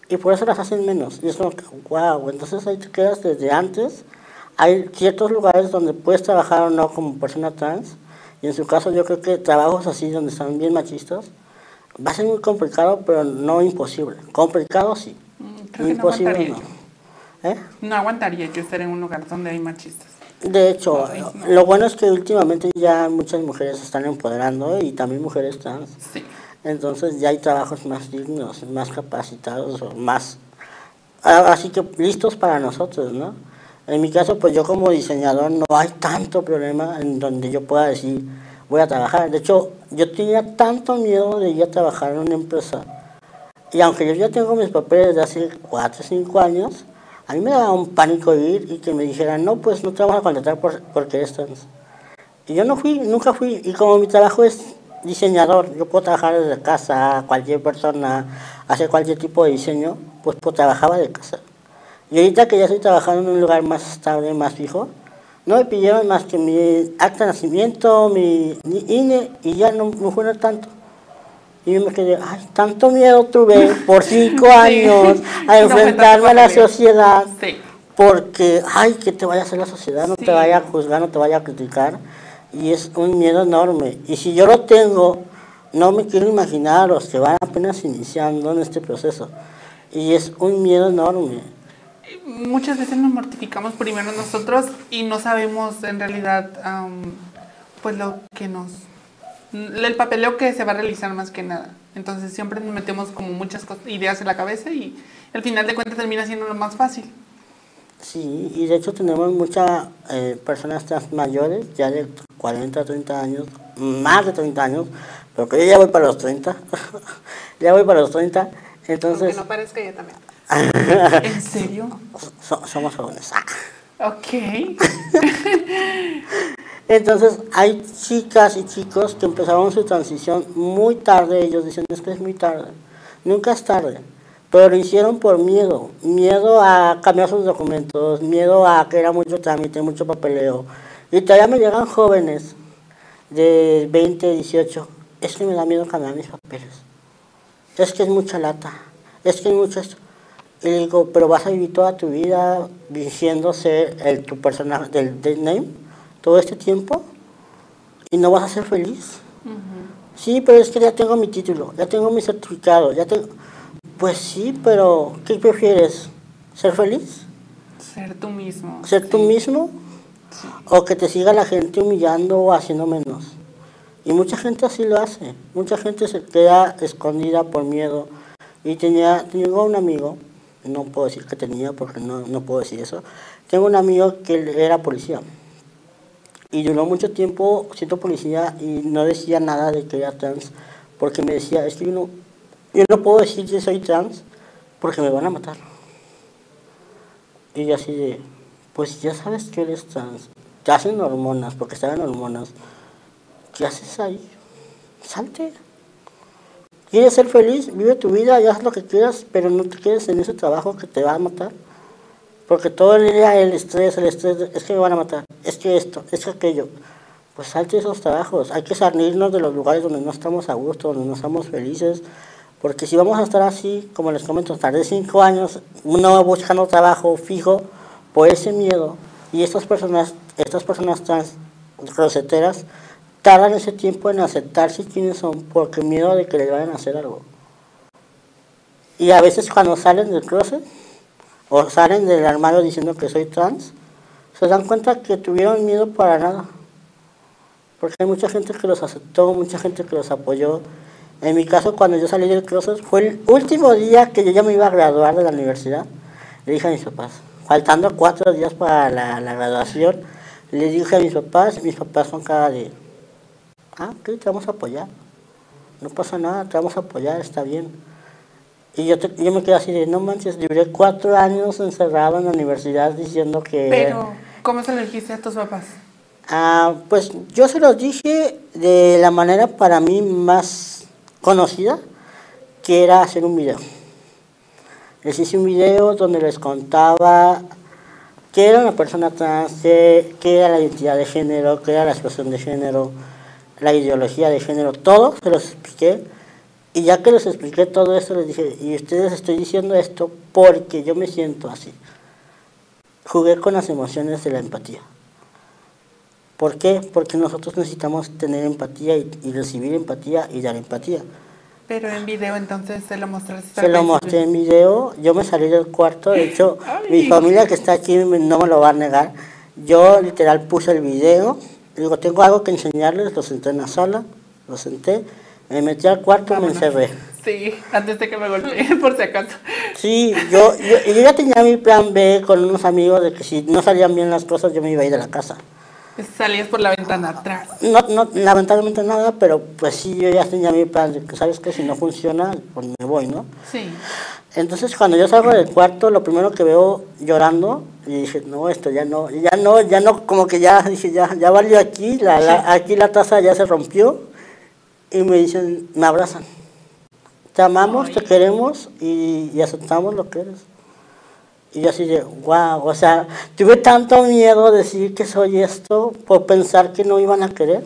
[SPEAKER 1] Y por eso las hacen menos. Y es como que, wow, entonces ahí te quedas desde antes. Hay ciertos lugares donde puedes trabajar o no como persona trans. Y en su caso yo creo que trabajos así donde están bien machistas, va a ser muy complicado, pero no imposible. Complicado sí.
[SPEAKER 2] Mm, Creo que no
[SPEAKER 1] imposible
[SPEAKER 2] aguantaría
[SPEAKER 1] no. ¿Eh?
[SPEAKER 2] No aguantaría yo estar en un lugar donde hay machistas.
[SPEAKER 1] De hecho,
[SPEAKER 2] no.
[SPEAKER 1] lo bueno es que últimamente ya muchas mujeres se están empoderando y también mujeres trans.
[SPEAKER 2] Sí.
[SPEAKER 1] Entonces ya hay trabajos más dignos, más capacitados, más, así que listos para nosotros, ¿no? En mi caso, pues yo como diseñador no hay tanto problema en donde yo pueda decir, voy a trabajar. De hecho, yo tenía tanto miedo de ir a trabajar en una empresa. Y aunque yo ya tengo mis papeles de hace 4 o 5 años, a mí me daba un pánico ir y que me dijeran, no, pues no te vamos a contratar por, porque trans. Y yo no fui, nunca fui. Y como mi trabajo es diseñador, yo puedo trabajar desde casa, cualquier persona, hacer cualquier tipo de diseño, pues, pues trabajaba de casa. Y ahorita que ya estoy trabajando en un lugar más estable, más fijo, no me pidieron más que mi acta de nacimiento, mi mi INE, y ya no me fueron tanto. Y yo me quedé, ay, tanto miedo tuve por cinco años a
[SPEAKER 2] No
[SPEAKER 1] enfrentarme a la sociedad
[SPEAKER 2] Sí.
[SPEAKER 1] porque, ay, que te vaya a hacer la sociedad, no
[SPEAKER 2] Sí.
[SPEAKER 1] te vaya a juzgar, no te vaya a criticar, y es un miedo enorme. Y si yo lo tengo no me quiero imaginar a los que van apenas iniciando en este proceso. Y es un miedo enorme.
[SPEAKER 2] Muchas veces nos mortificamos primero nosotros y no sabemos en realidad am, pues lo que nos... el papeleo que se va a realizar más que nada. Entonces siempre nos metemos como muchas ideas en la cabeza y al final de cuentas termina siendo lo más fácil.
[SPEAKER 1] Sí, y de hecho tenemos muchas eh, personas trans mayores, ya de 40, 30 años, más de 30 años, pero que yo ya voy para los 30, ya voy para los 30,
[SPEAKER 3] Aunque
[SPEAKER 1] entonces
[SPEAKER 3] no parezca yo también.
[SPEAKER 2] ¿En serio?
[SPEAKER 1] so- somos jóvenes.
[SPEAKER 2] Ok.
[SPEAKER 1] Entonces hay chicas y chicos que empezaron su transición muy tarde, ellos dicen es que es muy tarde, nunca es tarde, pero lo hicieron por miedo, miedo a cambiar sus documentos, miedo a que era mucho trámite, mucho papeleo. Y todavía me llegan jóvenes de 20, 18, es que me da miedo cambiar mis papeles, es que es mucha lata, es que es mucho esto. Y le digo, pero vas a vivir toda tu vida diciendo ser el, tu personaje del, del name todo este tiempo y no vas a ser feliz. Sí, pero es que ya tengo mi título, ya tengo mi certificado, ya tengo... Pues sí, pero ¿qué prefieres? ¿Ser feliz?
[SPEAKER 2] Ser tú mismo.
[SPEAKER 1] ¿Ser tú
[SPEAKER 2] Sí.
[SPEAKER 1] mismo? ¿O que te siga la gente humillando o haciendo menos? Y mucha gente así lo hace. Mucha gente se queda escondida por miedo. Y tenía, tengo un amigo, no puedo decir que tenía porque no, no puedo decir eso. Tengo un amigo que era policía. Y duró mucho tiempo siendo policía y no decía nada de que era trans. Porque me decía, es que yo no, yo no puedo decir que soy trans porque me van a matar. Y yo así de, pues ya sabes que eres trans, te hacen hormonas, porque estaban hormonas. ¿Qué haces ahí? Salte. ¿Quieres ser feliz? Vive tu vida y haz lo que quieras, pero no te quedes en ese trabajo que te va a matar. Porque todo el día el estrés, el estrés, es que me van a matar, es que esto, es que aquello. Pues salte de esos trabajos. Hay que salirnos de los lugares donde no estamos a gusto, donde no estamos felices. Porque si vamos a estar así, como les comento, tardé cinco años, uno buscando trabajo fijo por ese miedo. Y estas personas, estas personas trans roseteras, tardan ese tiempo en aceptarse quiénes son porque miedo de que les vayan a hacer algo. Y a veces cuando salen del closet o salen del armario diciendo que soy trans, se dan cuenta que tuvieron miedo para nada. Porque hay mucha gente que los aceptó, mucha gente que los apoyó. En mi caso, cuando yo salí del closet, fue el último día que yo ya me iba a graduar de la universidad. Le dije a mis papás, faltando cuatro días para la, la graduación, le dije a mis papás, mis papás con cara de, ah, ok, te vamos a apoyar. No pasa nada, te vamos a apoyar, está bien. Y yo, te- yo me quedé así de, no manches, duré cuatro años encerrado en la universidad diciendo que...
[SPEAKER 2] Pero, ¿cómo se lo dijiste a tus papás?
[SPEAKER 1] Ah, pues yo se los dije de la manera para mí más conocida, que era hacer un video. Les hice un video donde les contaba qué era una persona trans, qué, qué era la identidad de género, qué era la expresión de género, la ideología de género, todo se los expliqué. Y ya que les expliqué todo eso, les dije, y ustedes estoy diciendo esto porque yo me siento así. Jugué con las emociones de la empatía. ¿Por qué? Porque nosotros necesitamos tener empatía y, y recibir empatía y dar empatía.
[SPEAKER 2] Pero en video entonces se lo mostraste.
[SPEAKER 1] Se lo mostré en video, yo me salí del cuarto, de hecho
[SPEAKER 2] Ay.
[SPEAKER 1] mi familia que está aquí no me lo va a negar. Yo literal puse el video, digo, tengo algo que enseñarles, lo senté en la sala, lo senté, me metí al cuarto y me encerré.
[SPEAKER 2] Sí, antes de que me golpee, por si acaso.
[SPEAKER 1] Sí, yo, yo, yo ya tenía mi plan B con unos amigos de que si no salían bien las cosas yo me iba a ir de la casa.
[SPEAKER 2] Salías por la ventana atrás.
[SPEAKER 1] No, no, lamentablemente nada, pero pues sí, yo ya tenía mi plan de que, ¿sabes que Si no funciona, pues me voy, ¿no?
[SPEAKER 2] Sí.
[SPEAKER 1] Entonces cuando yo salgo del cuarto, lo primero que veo llorando, y dije, no, esto ya no, ya no, ya no, como que ya, dije, ya, ya valió aquí, la, la- aquí la taza ya se rompió, y me dicen, me abrazan. Te amamos, te queremos y, y aceptamos lo que eres. Y yo así de, wow, o sea, tuve tanto miedo de decir que soy esto por pensar que no iban a querer.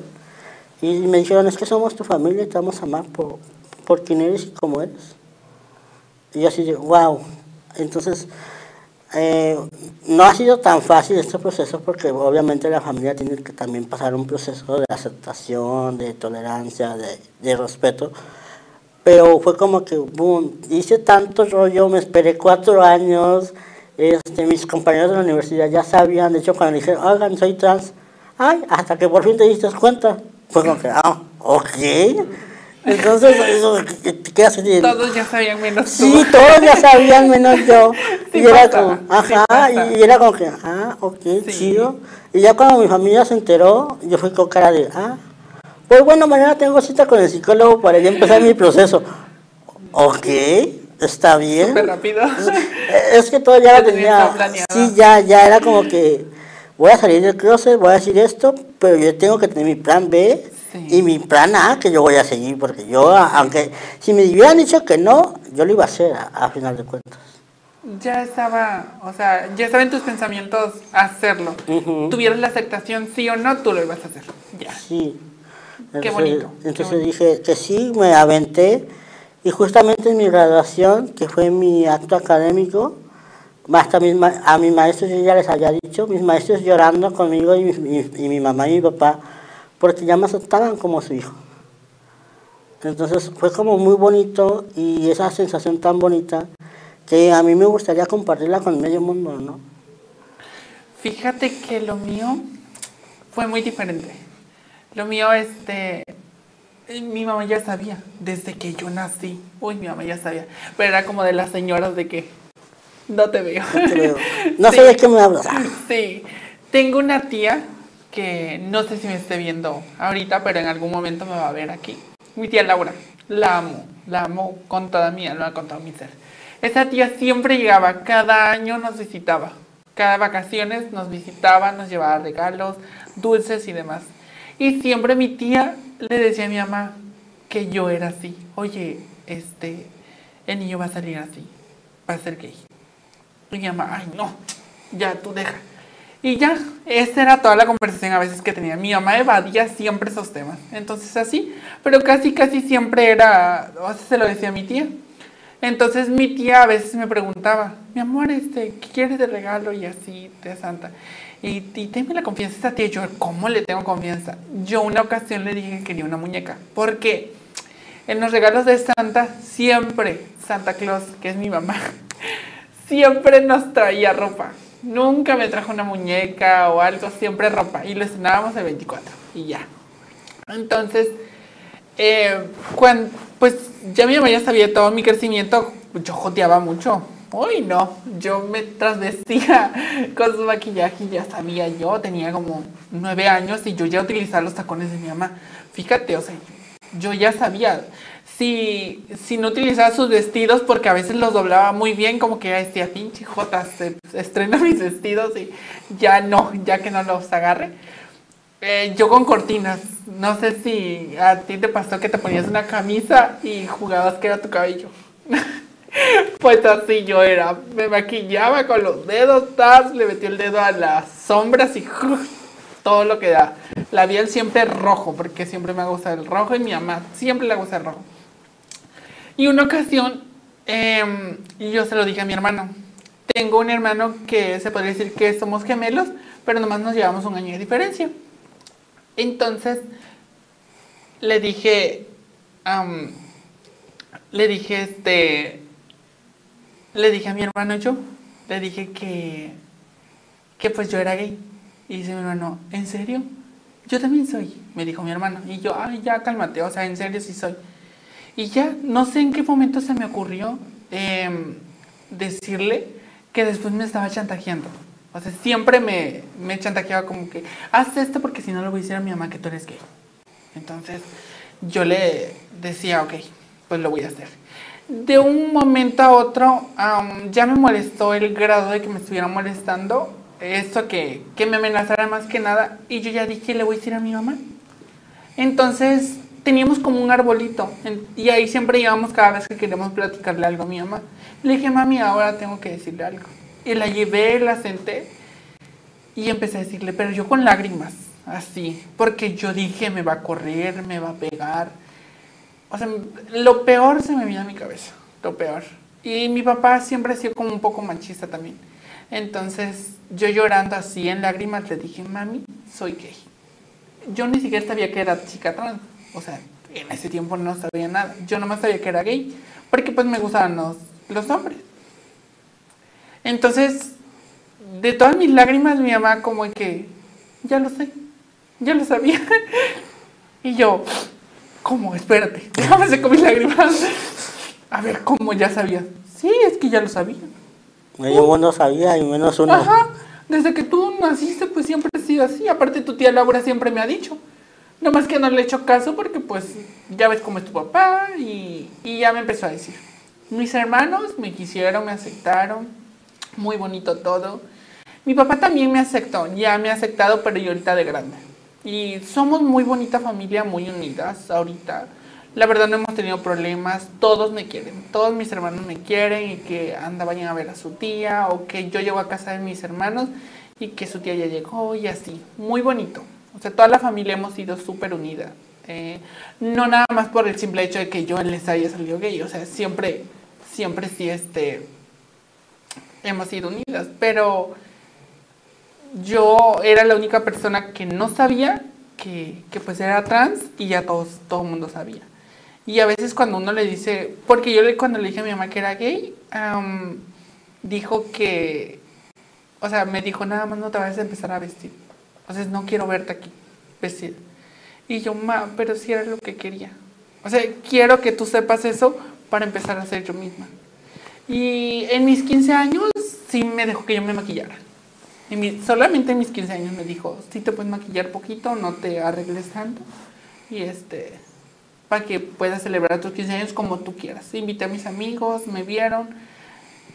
[SPEAKER 1] Y me dijeron, es que somos tu familia y te vamos a amar por, por quien eres y como eres. Y yo así de, wow. Entonces, Eh, no ha sido tan fácil este proceso porque obviamente la familia tiene que también pasar un proceso de aceptación, de tolerancia, de, de respeto. Pero fue como que, boom, hice tanto rollo, me esperé cuatro años, este, mis compañeros de la universidad ya sabían, de hecho cuando dije, oigan, soy trans, ay, hasta que por fin te diste cuenta, fue como que, ah, ok. Entonces, eso, ¿qué haces?
[SPEAKER 2] Todos ya sabían menos tú.
[SPEAKER 1] Sí, todos ya sabían menos yo.
[SPEAKER 2] Sí
[SPEAKER 1] y era
[SPEAKER 2] pasa,
[SPEAKER 1] como, ajá, y, y era como que, ah, ok,
[SPEAKER 2] Sí.
[SPEAKER 1] chido. Y ya cuando mi familia se enteró, yo fui con cara de, ah, pues bueno, mañana tengo cita con el psicólogo para ya empezar mi proceso. Ok, está bien.
[SPEAKER 2] Súper rápido.
[SPEAKER 1] Es que todo ya lo
[SPEAKER 2] tenía.
[SPEAKER 1] Sí, ya, ya era como que voy a salir del closet, voy a decir esto, pero yo tengo que tener mi plan B
[SPEAKER 2] Sí.
[SPEAKER 1] y mi plan A que yo voy a seguir, porque yo, aunque si me hubieran dicho que no, yo lo iba a hacer a, a final de cuentas.
[SPEAKER 2] Ya estaba, o sea, ya estaba en tus pensamientos hacerlo.
[SPEAKER 1] Ujú.
[SPEAKER 2] Tuvieras la aceptación sí o no, tú lo ibas a hacer. Ya.
[SPEAKER 1] Sí.
[SPEAKER 2] Qué bonito, qué
[SPEAKER 1] Entonces
[SPEAKER 2] bonito.
[SPEAKER 1] dije que sí, me aventé. Y justamente en mi graduación, que fue mi acto académico, hasta mis a mis maestros yo ya les había dicho, mis maestros llorando conmigo y, mi- y- mi mamá y mi papá, porque ya me aceptaban como su hijo. Entonces fue como muy bonito y esa sensación tan bonita que a mí me gustaría compartirla con medio mundo, ¿no?
[SPEAKER 2] Fíjate que lo mío fue muy diferente. Lo mío, este, mi mamá ya sabía, desde que yo nací. Uy, mi mamá ya sabía. Pero era como de las señoras de que no te veo.
[SPEAKER 1] No te veo. No
[SPEAKER 2] Sí.
[SPEAKER 1] sé de qué me hablas.
[SPEAKER 2] Sí, tengo una tía que no sé si me esté viendo ahorita, pero en algún momento me va a ver aquí. Mi tía Laura, la amo, la amo con toda mi alma, con todo mi ser. Esa tía siempre llegaba, cada año nos visitaba. Cada vacaciones nos visitaba, nos llevaba regalos, dulces y demás. Y siempre mi tía le decía a mi mamá que yo era así. Oye, este, el niño va a salir así, va a ser gay. Y mi mamá, ay no, ya tú deja. Y ya, esa era toda la conversación a veces que tenía. Mi mamá evadía siempre esos temas. Entonces así, pero casi, casi siempre era, o sea, se lo decía a mi tía. Entonces mi tía a veces me preguntaba, mi amor, este, ¿qué quieres de regalo? Y así, de Santa. Y, y la confianza esta tía. Yo, ¿cómo le tengo confianza? Yo una ocasión le dije que quería una muñeca. Porque en los regalos de Santa, siempre Santa Claus, que es mi mamá, siempre nos traía ropa. Nunca me trajo una muñeca o algo, siempre ropa. Y lo estrenábamos el 24 y ya. Entonces, eh, cuan- pues ya mi mamá ya sabía todo mi crecimiento, yo joteaba mucho. Uy, no, yo me trasvestía con su maquillaje ya sabía yo, tenía como nueve años y yo ya utilizaba los tacones de mi mamá. Fíjate, o sea, yo ya sabía. Si, si no utilizaba sus vestidos, porque a veces los doblaba muy bien, como que este pinche Jota se estrena mis vestidos y ya no, ya que no los agarre. Eh, yo con cortinas. No sé si a ti te pasó que te ponías una camisa y jugabas que era tu cabello. pues así yo era. Me maquillaba con los dedos, tas, le metí el dedo a las sombras y todo lo que da. La piel siempre rojo, porque siempre me ha gustado el rojo y mi mamá siempre le gusta el rojo. Y una ocasión, y yo se lo dije a mi hermano. Tengo un hermano que se podría decir que somos gemelos, pero nomás nos llevamos un año de diferencia. Entonces, le dije, am, le dije, este, le dije a mi hermano yo, le dije que, que pues yo era gay. Y dice mi hermano, ¿en serio? Yo también soy, me dijo mi hermano. Y yo, ay, ya cálmate, o sea, en serio sí soy. Y ya, no sé en qué momento se me ocurrió em, decirle que después me estaba chantajeando. O sea, siempre me, me chantajeaba como que, haz esto porque si no le voy a decir a mi mamá que tú eres gay. Entonces, yo le decía, ok, pues lo voy a hacer. De un momento a otro, am, ya me molestó el grado de que me estuviera molestando, esto que, que me amenazara más que nada, y yo ya dije, le voy a decir a mi mamá. Entonces teníamos como un arbolito y ahí siempre íbamos cada vez que queríamos platicarle algo a mi mamá. Le dije, mami, ahora tengo que decirle algo. Y la llevé, la senté y empecé a decirle, pero yo con lágrimas, así, porque yo dije, me va a correr, me va a pegar. O sea, lo peor se me vino a mi cabeza, lo peor. Y mi papá siempre ha sido como un poco machista también. Entonces yo llorando así en lágrimas le dije, mami, soy gay. Yo ni siquiera sabía que era chica trans. O sea, en ese tiempo no sabía nada. Yo nomás sabía que era gay. Porque pues me gustaban los, los hombres. Entonces, de todas mis lágrimas, mi mamá como que, ya lo sé, ya lo sabía. y yo, ¿cómo? Espérate, déjame secar mis lágrimas. A ver, ¿cómo ya sabía? Sí, es que ya lo sabía.
[SPEAKER 1] Medio mundo sabía y menos uno.
[SPEAKER 2] Ajá, desde que tú naciste, pues siempre ha sido así. Aparte, tu tía Laura siempre me ha dicho. Nomás que no le he hecho caso porque, pues, ya ves cómo es tu papá y, y ya me empezó a decir. Mis hermanos me quisieron, me aceptaron. Muy bonito todo. Mi papá también me aceptó, ya me ha aceptado, pero yo ahorita de grande. Y somos muy bonita familia, muy unidas ahorita. La verdad no hemos tenido problemas, todos me quieren, todos mis hermanos me quieren y que anda vayan a ver a su tía o que yo llego a casa de mis hermanos y que su tía ya llegó y así, muy bonito. O sea, toda la familia hemos sido súper unida. Eh, no nada más por el simple hecho de que yo les haya salido gay, o sea, siempre, siempre sí este, hemos sido unidas, pero yo era la única persona que no sabía que, que pues era trans y ya todos, todo el mundo sabía. Y a veces cuando uno le dice, porque yo cuando le dije a mi mamá que era gay, am, dijo que, o sea, me dijo, nada más no te vayas a empezar a vestir. Sea, no quiero verte aquí vestida. Y yo, ma, pero sí era lo que quería. O sea, quiero que tú sepas eso para empezar a ser yo misma. Y en mis 15 años sí me dejó que yo me maquillara. En mi- solamente en mis 15 años me dijo, sí te puedes maquillar poquito, no te arregles tanto. Y este, para que puedas celebrar tus 15 años como tú quieras. Invité a mis amigos, me vieron.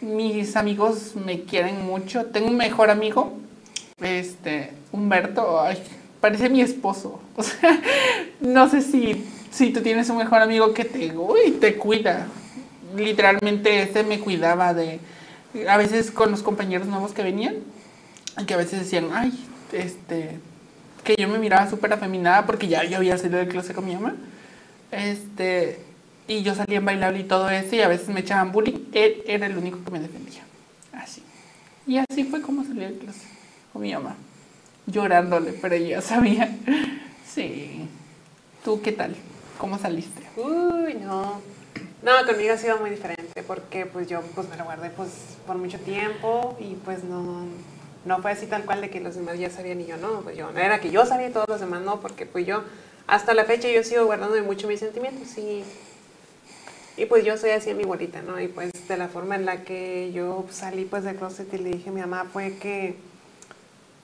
[SPEAKER 2] Mis amigos me quieren mucho. Tengo un mejor amigo, este, Humberto, ay, parece mi esposo. O sea, no sé si, si tú tienes un mejor amigo que te, uy, te cuida. Literalmente este me cuidaba de, a veces con los compañeros nuevos que venían, que a veces decían, ay, este, que yo me miraba súper afeminada porque ya yo había salido del closet con mi mamá. Este, y yo salía en bailable y todo eso, y a veces me echaban bullying. Él era el único que me defendía. Así. Y así fue como salí del closet con mi mamá. Llorándole, pero ella sabía. Sí. ¿Tú qué tal? ¿Cómo saliste?
[SPEAKER 3] Uy, no. No, conmigo ha sido muy diferente porque pues yo pues me lo guardé pues por mucho tiempo y pues no, no fue así tal cual de que los demás ya sabían y yo no, pues yo no era que yo sabía y todos los demás no, porque pues yo hasta la fecha yo sigo guardando mucho mis sentimientos y, y pues yo soy así en mi bolita, ¿no? Y pues de la forma en la que yo salí pues del closet y le dije a mi mamá fue que,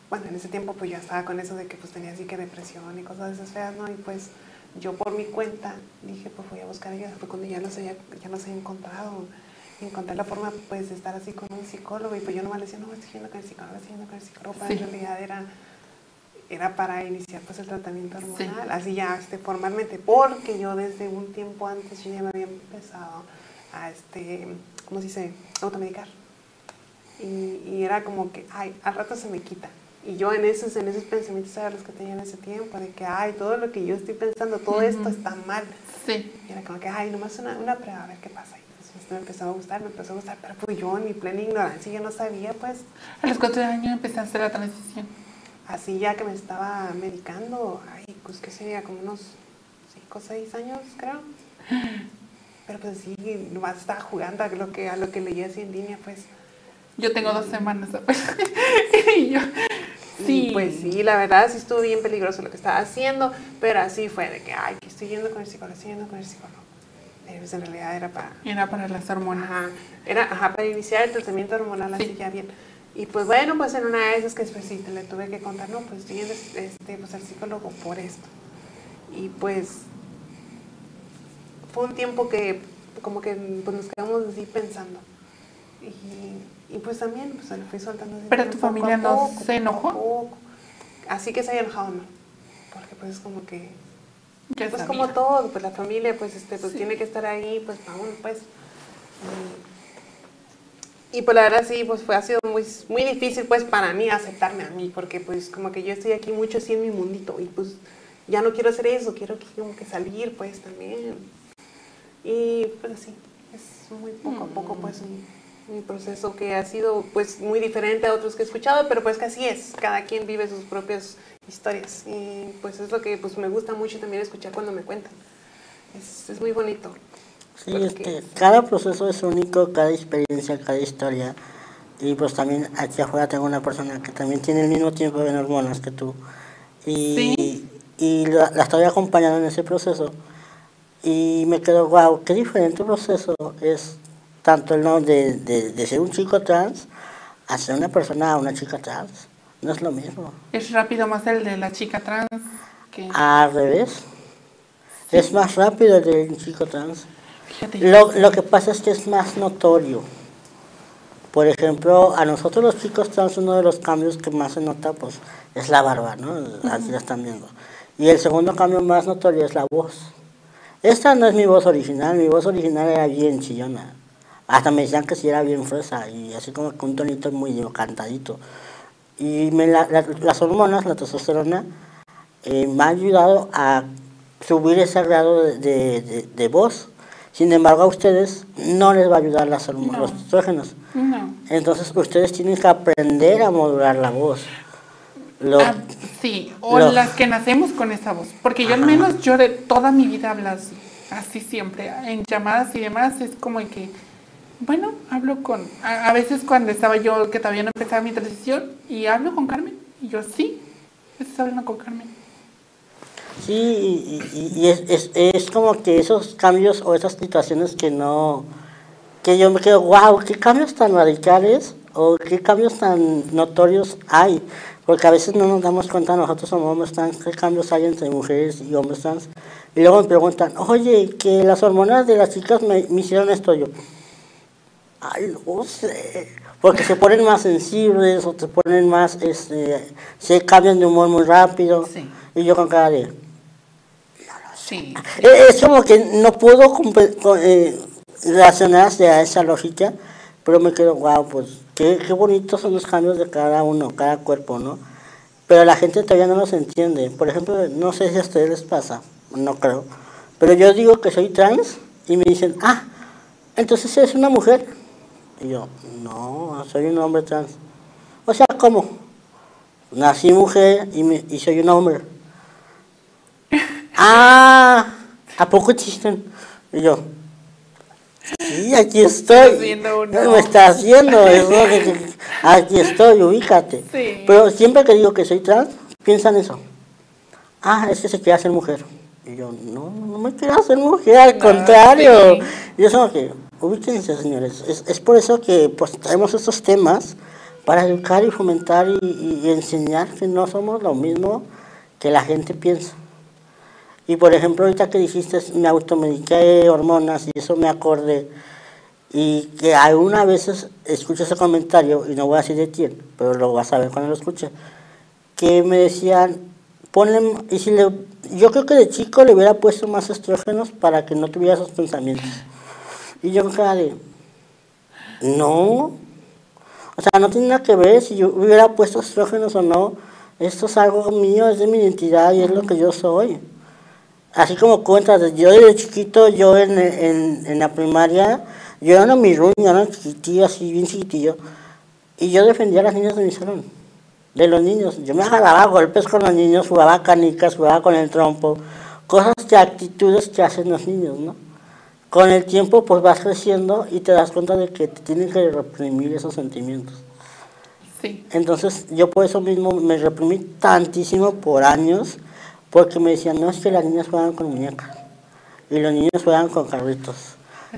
[SPEAKER 3] bueno, en ese tiempo pues yo estaba con eso de que pues tenía así que depresión y cosas de esas feas, ¿no? Y pues yo por mi cuenta dije, pues voy a buscar ayuda. Fue cuando ya los había, ya los había encontrado. Encontré la forma pues de estar así con un psicólogo. Y pues yo nomás le decía, no, estoy yendo con el psicólogo, estoy yendo con el psicólogo. Pero
[SPEAKER 2] Sí.
[SPEAKER 3] en realidad era, era para iniciar pues el tratamiento hormonal. Así ya este, formalmente. Porque yo desde un tiempo antes yo ya me había empezado a, este, ¿cómo se dice? Automedicar. Y, y era como que, ay, al rato se me quita. Y yo en esos, en esos pensamientos eran los que tenía en ese tiempo, de que, ay, todo lo que yo estoy pensando, todo esto
[SPEAKER 2] Ujú.
[SPEAKER 3] está mal.
[SPEAKER 2] Sí.
[SPEAKER 3] Y era como que, ay, nomás una, una prueba, a ver qué pasa. Y pues, esto me empezó a gustar, me empezó a gustar, pero pues yo en mi plena ignorancia yo no sabía, pues,
[SPEAKER 2] A los cuatro años empezaste la transición.
[SPEAKER 3] así ya que me estaba medicando, ay, pues que sería como unos 5 o 6 años, creo. Pero pues sí, nomás estaba jugando a lo que, a lo que leía así en línea, pues.
[SPEAKER 2] Yo tengo dos semanas apenas. y yo, sí.
[SPEAKER 3] Y pues sí, la verdad sí estuvo bien peligroso lo que estaba haciendo, pero así fue de que, ay, que estoy yendo con el psicólogo, estoy yendo con el psicólogo. Pero pues en realidad era para,
[SPEAKER 2] Era para las hormonas.
[SPEAKER 3] ajá, era, ajá, para iniciar el tratamiento hormonal así
[SPEAKER 2] Sí.
[SPEAKER 3] ya bien. Y pues bueno, pues en una de esas que después sí te le tuve que contar, no, pues estoy yendo este, pues, al psicólogo por esto. Y pues fue un tiempo que como que pues, nos quedamos así pensando. Y, y pues también pues, se lo fui soltando. así
[SPEAKER 2] Pero tu familia no
[SPEAKER 3] poco,
[SPEAKER 2] se enojó.
[SPEAKER 3] poco. Así que se haya enojado, no. Porque pues es como que
[SPEAKER 2] Ya
[SPEAKER 3] pues
[SPEAKER 2] sabía.
[SPEAKER 3] como todo, pues la familia pues este pues
[SPEAKER 2] Sí.
[SPEAKER 3] tiene que estar ahí pues para uno pues. Y, y, pues la verdad sí, pues fue ha sido muy, muy difícil pues para mí aceptarme a mí, porque pues como que yo estoy aquí mucho así en mi mundito y pues ya no quiero hacer eso, quiero que, como que salir pues también. Y pues así, es muy poco a poco pues un- Mi proceso que ha sido pues muy diferente a otros que he escuchado, pero pues que así es, cada quien vive sus propias historias y pues es lo que pues me gusta mucho también escuchar cuando me cuentan. Es, es muy bonito.
[SPEAKER 1] Sí,
[SPEAKER 3] Porque-
[SPEAKER 1] este, cada proceso es único, cada experiencia, cada historia. Y pues también aquí afuera tengo una persona que también tiene el mismo tiempo de hormonas que tú. Y,
[SPEAKER 2] Sí.
[SPEAKER 1] y la, la estoy acompañando en ese proceso. Y me quedo, wow, qué diferente proceso es tanto el no de, de, de ser un chico trans a ser una persona, una chica trans. No es lo mismo.
[SPEAKER 2] Es rápido más el de la chica trans que...
[SPEAKER 1] Al revés. Es más rápido el de un chico trans.
[SPEAKER 2] Fíjate.
[SPEAKER 1] Lo, lo que pasa es que es más notorio. Por ejemplo, a nosotros los chicos trans uno de los cambios que más se nota pues es la barba, ¿no? Aquí la están viendo. Y el segundo cambio más notorio es la voz. Esta no es mi voz original, mi voz original era bien chillona. Hasta me decían que sí era bien fresa y así como con un tonito muy cantadito. Y me la- la- las hormonas, la testosterona, eh, me ha ayudado a subir ese grado de, de- de- de voz. Sin embargo, a ustedes no les va a ayudar las hormo-
[SPEAKER 2] No.
[SPEAKER 1] los estrógenos.
[SPEAKER 2] No.
[SPEAKER 1] Entonces, ustedes tienen que aprender a modular la voz. Lo-
[SPEAKER 2] Ah, sí, o
[SPEAKER 1] lo-
[SPEAKER 2] las que nacemos con esa voz. Porque yo al menos yo de toda mi vida hablo así, así siempre. En llamadas y demás es como que, bueno, hablo con... A, a veces cuando estaba yo, que todavía no empezaba mi transición, y hablo con Carmen. Y yo, sí, estás hablando con Carmen.
[SPEAKER 1] Sí, y, y- y es, es, es como que esos cambios o esas situaciones que no, que yo me quedo, wow, qué cambios tan radicales o qué cambios tan notorios hay, porque a veces no nos damos cuenta nosotros somos hombres trans, qué cambios hay entre mujeres y hombres trans, y luego me preguntan, oye, que las hormonas de las chicas me, me hicieron esto, yo, ay, no sé, porque se ponen más sensibles o se ponen más, este, se cambian de humor muy rápido,
[SPEAKER 2] Sí.
[SPEAKER 1] y yo con cara de...
[SPEAKER 2] Sí.
[SPEAKER 1] Eh, Es como que no puedo eh, relacionarse a esa lógica, pero me quedo, wow, pues qué, qué bonitos son los cambios de cada uno, cada cuerpo, ¿no? Pero la gente todavía no los entiende. Por ejemplo, no sé si a ustedes les pasa, no creo, pero yo digo que soy trans y me dicen, ah, entonces eres una mujer. Y yo, no, soy un hombre trans. O sea, ¿cómo? Nací mujer y, me- y soy un hombre. Ah, ¿a poco existen? Y yo, sí, aquí estoy. No me estás viendo, eso que- que- aquí estoy, ubícate.
[SPEAKER 2] Sí.
[SPEAKER 1] Pero siempre que digo que soy trans, piensan eso. Ah, es que se quiere hacer mujer. Y yo, no, no me quiero hacer mujer, al
[SPEAKER 2] No,
[SPEAKER 1] contrario.
[SPEAKER 2] sí.
[SPEAKER 1] Y eso que, ubíquense, señores. Es, es por eso que pues, traemos estos temas para educar y fomentar y, y- enseñar que no somos lo mismo que la gente piensa. Y por ejemplo, ahorita que dijiste, me automediqué hormonas y eso me acordé. Y que algunas veces escucho ese comentario, y no voy a decir de quién, pero lo vas a ver cuando lo escuche, que me decían, ponle, y si le, yo creo que de chico le hubiera puesto más estrógenos para que no tuviera esos pensamientos. Y yo con cara de, no, o sea, no tiene nada que ver si yo hubiera puesto estrógenos o no, esto es algo mío, es de mi identidad y es lo que yo soy. Así como cuentas, yo desde chiquito, yo en, en, la primaria, yo era una mirruña, era chiquitillo, así bien chiquitillo, y yo defendía a las niñas de mi salón, de los niños. Yo me agarraba golpes con los niños, jugaba canicas, jugaba con el trompo, cosas que actitudes que hacen los niños, ¿no? Con el tiempo, pues vas creciendo y te das cuenta de que te tienen que reprimir esos sentimientos.
[SPEAKER 2] Sí.
[SPEAKER 1] Entonces yo por eso mismo me reprimí tantísimo por años, porque me decían, no es que las niñas juegan con muñecas y los niños juegan con carritos.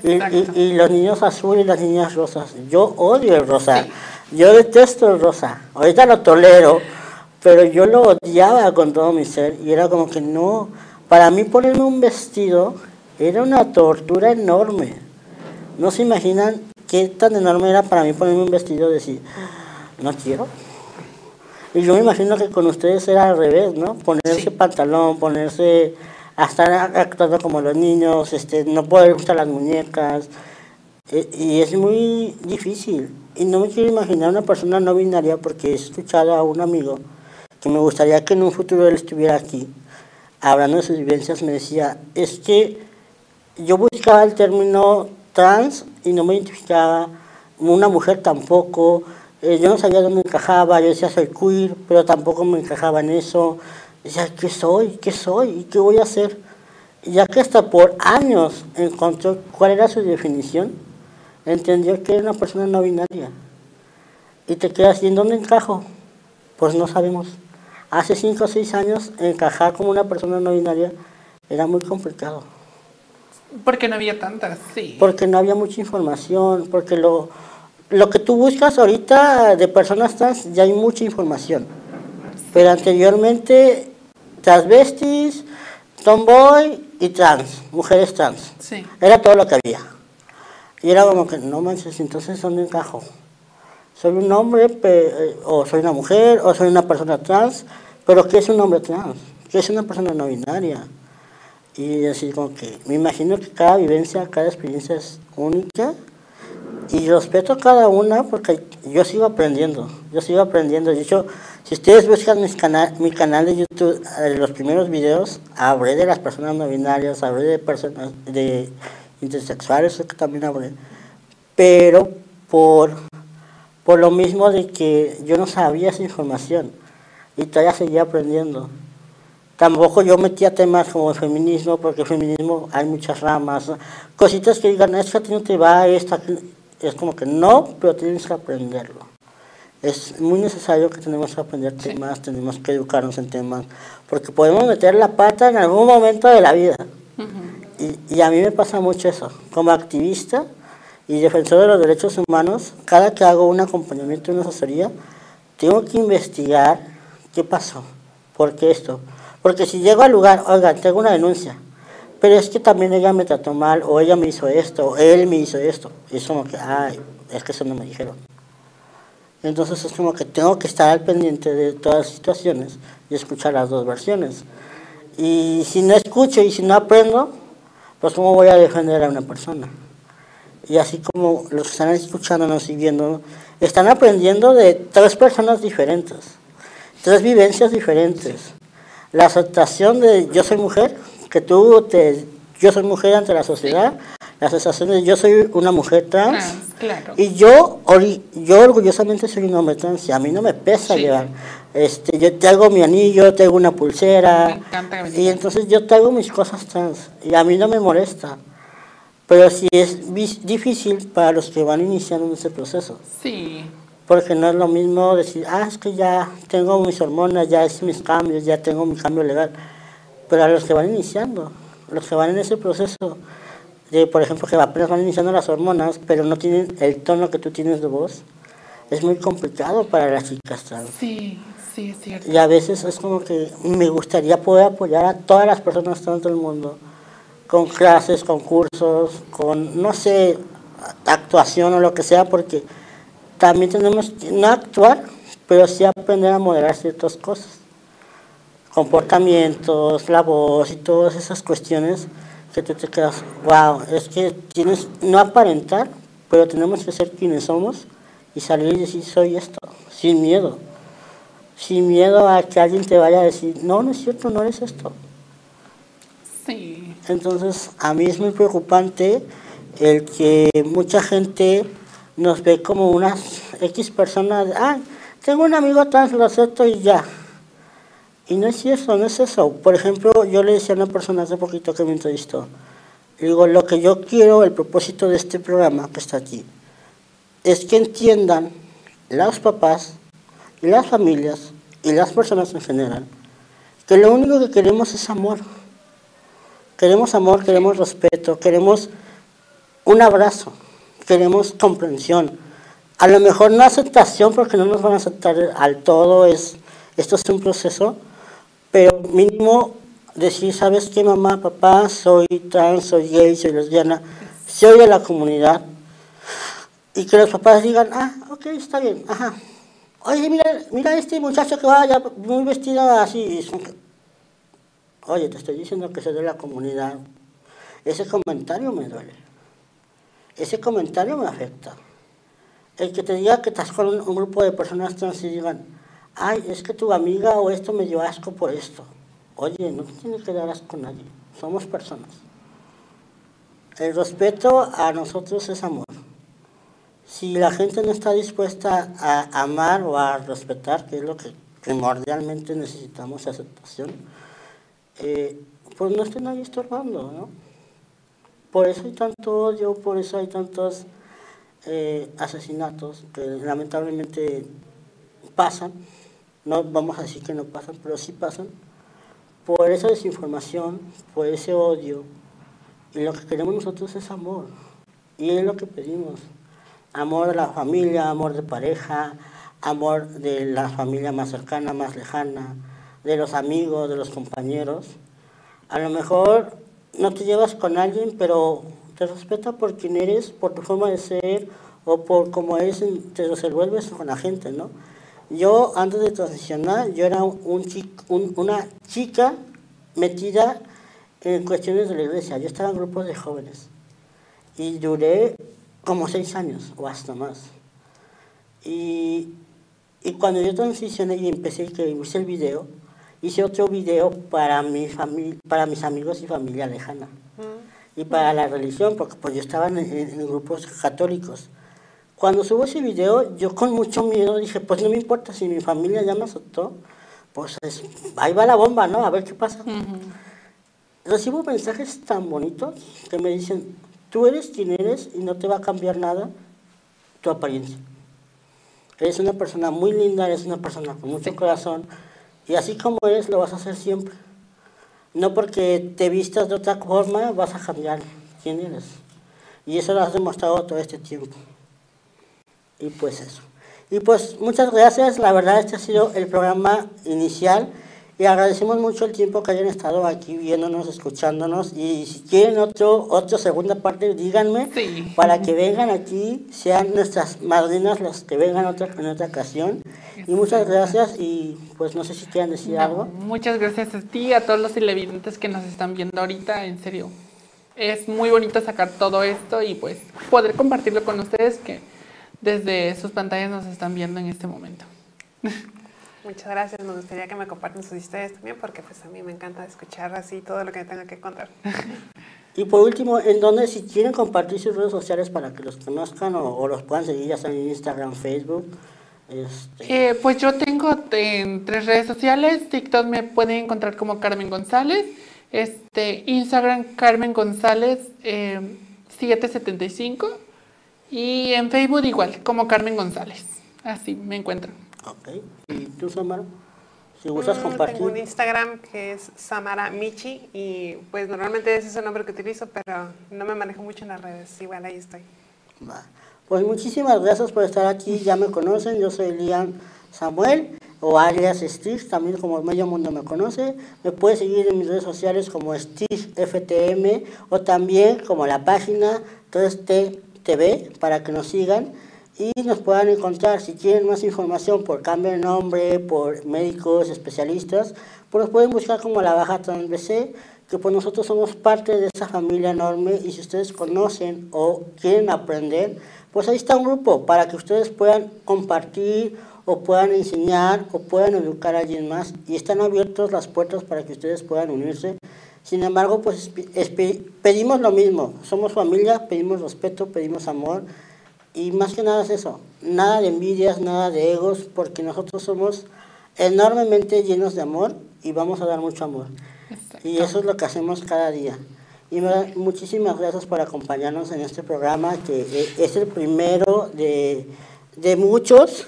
[SPEAKER 1] Y, y- y los niños azul y las niñas rosas. Yo odio el rosa.
[SPEAKER 2] Sí.
[SPEAKER 1] Yo detesto el rosa. Ahorita lo tolero, pero yo lo odiaba con todo mi ser. Y era como que no. Para mí ponerme un vestido era una tortura enorme. No se imaginan qué tan enorme era para mí ponerme un vestido y decir, no quiero. Y yo me imagino que con ustedes era al revés, ¿no? Ponerse
[SPEAKER 2] Sí.
[SPEAKER 1] pantalón, ponerse a estar actuando como los niños, este, no poder usar las muñecas. E- Y es muy difícil. Y no me quiero imaginar una persona no binaria porque he escuchado a un amigo que me gustaría que en un futuro él estuviera aquí, hablando de sus vivencias, me decía, es que yo buscaba el término trans y no me identificaba una mujer tampoco. Eh, yo no sabía dónde encajaba, yo decía soy queer, pero tampoco me encajaba en eso. Decía, ¿qué soy? ¿Qué soy? ¿Y qué voy a hacer? Ya que hasta por años encontró cuál era su definición, entendió que era una persona no binaria. Y te quedas, ¿y en dónde encajo? Pues no sabemos. Hace cinco o seis años encajar como una persona no binaria era muy complicado.
[SPEAKER 2] Porque no había tantas, sí.
[SPEAKER 1] Porque no había mucha información, porque lo, lo que tú buscas ahorita de personas trans ya hay mucha información. Pero anteriormente, transvestis, tomboy y trans, mujeres trans.
[SPEAKER 2] Sí.
[SPEAKER 1] Era todo lo que había. Y era como que, no manches, entonces ¿dónde encajo? Soy un hombre, o soy una mujer, o soy una persona trans, pero ¿qué es un hombre trans? ¿Qué es una persona no binaria? Y así como que me imagino que cada vivencia, cada experiencia es única y respeto cada una porque yo sigo aprendiendo, yo sigo aprendiendo. De hecho, si ustedes buscan mis cana- mi canal de YouTube, eh, los primeros videos, hablé de las personas no binarias, hablé de personas de intersexuales, que también hablé, pero por, por lo mismo de que yo no sabía esa información y todavía seguía aprendiendo. Tampoco yo metía temas como el feminismo, porque el feminismo hay muchas ramas, ¿no? cositas que digan, es que a ti no te va esto, aquí". es como que no, pero tienes que aprenderlo. Es muy necesario que tenemos que aprender temas, tenemos que educarnos en temas, porque podemos meter la pata en algún momento de la vida. Y, y a mí me pasa mucho eso. Como activista y defensor de los derechos humanos, cada que hago un acompañamiento, una asesoría, tengo que investigar qué pasó, por qué esto. Porque si llego al lugar, oiga, tengo una denuncia, pero es que también ella me trató mal, o ella me hizo esto, o él me hizo esto. Y es como que, ay, es que eso no me dijeron. Entonces es como que tengo que estar al pendiente de todas las situaciones y escuchar las dos versiones. Y si no escucho y si no aprendo, pues cómo voy a defender a una persona. Y así como los que están escuchándonos y viendo, están aprendiendo de tres personas diferentes, tres vivencias diferentes. La aceptación de yo soy mujer, que tú te, yo soy mujer ante la sociedad, la aceptación de yo soy una mujer trans,
[SPEAKER 2] Trans, claro.
[SPEAKER 1] y yo, yo orgullosamente soy un hombre trans y a mí no me pesa
[SPEAKER 2] Sí.
[SPEAKER 1] llevar. Este, yo traigo mi anillo, traigo una pulsera. Y entonces yo traigo mis cosas trans y a mí no me molesta. Pero sí es difícil para los que van iniciando en ese proceso.
[SPEAKER 2] Sí.
[SPEAKER 1] Porque no es lo mismo decir, ah, es que ya tengo mis hormonas, ya hice mis cambios, ya tengo mi cambio legal. Pero a los que van iniciando, los que van en ese proceso, de, por ejemplo, que apenas van iniciando las hormonas, pero no tienen el tono que tú tienes de voz, es muy complicado para las chicas trans.
[SPEAKER 2] Sí, sí, es cierto.
[SPEAKER 1] Y a veces es como que me gustaría poder apoyar a todas las personas trans del mundo, con clases, con cursos, con, no sé, actuación o lo que sea, porque también tenemos que no actuar, pero sí aprender a moderar ciertas cosas. Comportamientos, la voz y todas esas cuestiones que tú te quedas, wow, es que tienes, no aparentar, pero tenemos que ser quienes somos y salir y decir, soy esto, sin miedo sin miedo a que alguien te vaya a decir, no, no es cierto, no eres esto.
[SPEAKER 2] Sí.
[SPEAKER 1] Entonces, a mí es muy preocupante el que mucha gente nos ve como unas X personas, ah, tengo un amigo trans, lo acepto y ya. Y no es cierto, no es eso. Por ejemplo, yo le decía a una persona hace poquito que me entrevistó, digo, lo que yo quiero, el propósito de este programa que está aquí, es que entiendan los papás las familias y las personas en general que lo único que queremos es amor. Queremos amor, queremos respeto, queremos un abrazo, queremos comprensión. A lo mejor no aceptación porque no nos van a aceptar al todo, es, esto es un proceso, pero mínimo decir, ¿sabes qué mamá, papá? Soy trans, soy gay, soy lesbiana, soy de la comunidad. Y que los papás digan, ah, ok, está bien, ajá. Oye, mira, mira este muchacho que va ya muy vestido así. Oye, te estoy diciendo que soy de la comunidad. Ese comentario me duele. Ese comentario me afecta. El que te diga que estás con un, grupo de personas trans y digan, ay, es que tu amiga o esto me dio asco por esto. Oye, no te tienes que dar asco a nadie. Somos personas. El respeto a nosotros es amor. Si la gente no está dispuesta a amar o a respetar, que es lo que primordialmente necesitamos aceptación, eh, pues no estén ahí estorbando, ¿no? Por eso hay tanto odio, por eso hay tantos eh, asesinatos que lamentablemente pasan, no vamos a decir que no pasan, pero sí pasan, por esa desinformación, por ese odio, y lo que queremos nosotros es amor, y es lo que pedimos, amor de la familia, amor de pareja, amor de la familia más cercana, más lejana, de los amigos, de los compañeros. A lo mejor no te llevas con alguien, pero te respeta por quien eres, por tu forma de ser o por cómo eres, te resuelves con la gente, ¿no? Yo, antes de transicionar, yo era un, una chica metida en cuestiones de la iglesia. Yo estaba en grupos de jóvenes y duré como seis años o hasta más. Y, y cuando yo transicioné y empecé, que hice el video, hice otro video para, mi para mis amigos y familia lejana. Y para la religión, porque pues yo estaba en, grupos católicos. Cuando subo ese video, yo con mucho miedo dije, pues no me importa si mi familia ya me aceptó, pues ahí va la bomba, ¿no? A ver qué pasa. Recibo mensajes tan bonitos que me dicen, tú eres quien eres y no te va a cambiar nada tu apariencia. Eres una persona muy linda, eres una persona con mucho corazón y así como eres, lo vas a hacer siempre. No porque te vistas de otra forma vas a cambiar quién eres. Y eso lo has demostrado todo este tiempo. Y pues eso. Y pues muchas gracias. La verdad este ha sido el programa inicial. Y agradecemos mucho el tiempo que hayan estado aquí viéndonos, escuchándonos. Y si quieren otro, otra segunda parte, díganme para que vengan aquí, sean nuestras madrinas las que vengan otra, en otra ocasión. Y muchas gracias y pues no sé si quieran decir algo.
[SPEAKER 2] Muchas gracias a ti, a todos los televidentes que nos están viendo ahorita, en serio. Es muy bonito sacar todo esto y pues poder compartirlo con ustedes que desde sus pantallas nos están viendo en este momento.
[SPEAKER 3] Muchas gracias. Me gustaría que me compartan sus historias también porque pues a mí me encanta escuchar así todo lo que tenga que contar.
[SPEAKER 1] Y por último, en donde si quieren compartir sus redes sociales para que los conozcan o, los puedan seguir, ya sea en Instagram, Facebook.
[SPEAKER 2] Este... Eh, pues yo tengo en tres redes sociales. TikTok me pueden encontrar como Carmen González. Este, Instagram Carmen González 775. Eh, y en Facebook igual, como Carmen González. Así me encuentran.
[SPEAKER 1] Ok. ¿Y tú, Samara? Si gustas mm, compartir.
[SPEAKER 3] Tengo un Instagram que es Samara Michi y pues normalmente ese es el nombre que utilizo, pero no me manejo mucho en las redes. Igual ahí estoy.
[SPEAKER 1] Pues muchísimas gracias por estar aquí. Ya me conocen, yo soy Lian Samuel o alias Steve, también como medio mundo me conoce. Me puedes seguir en mis redes sociales como Steve FTM o también como la página 3T TV para que nos sigan y nos puedan encontrar. Si quieren más información por cambio de nombre, por médicos, especialistas, pues nos pueden buscar como la Baja BC, que pues nosotros somos parte de esa familia enorme y si ustedes conocen o quieren aprender, pues ahí está un grupo para que ustedes puedan compartir o puedan enseñar o puedan educar a alguien más y están abiertas las puertas para que ustedes puedan unirse. Sin embargo, pues pedimos lo mismo, somos familia, pedimos respeto, pedimos amor, y más que nada es eso, nada de envidias, nada de egos, porque nosotros somos enormemente llenos de amor y vamos a dar mucho amor. Y eso es lo que hacemos cada día. Y muchísimas gracias por acompañarnos en este programa, que eh, es el primero de, de muchos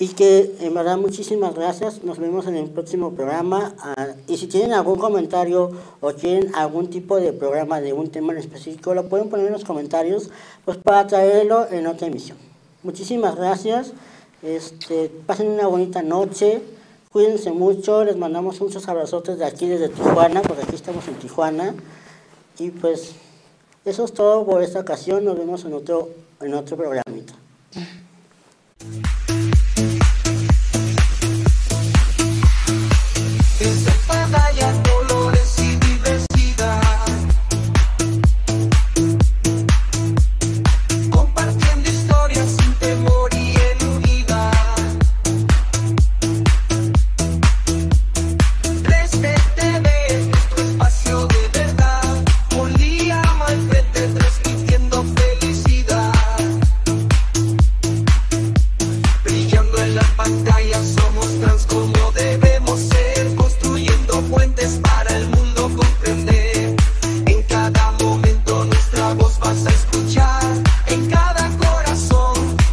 [SPEAKER 1] y que en verdad muchísimas gracias. Nos vemos en el próximo programa. Ah, y si tienen algún comentario o quieren algún tipo de programa de un tema en específico, lo pueden poner en los comentarios pues para traerlo en otra emisión. Muchísimas gracias. Este, pasen una bonita noche. Cuídense mucho. Les mandamos muchos abrazotes de aquí desde Tijuana, porque aquí estamos en Tijuana. Y pues eso es todo por esta ocasión. Nos vemos en otro, en otro programita.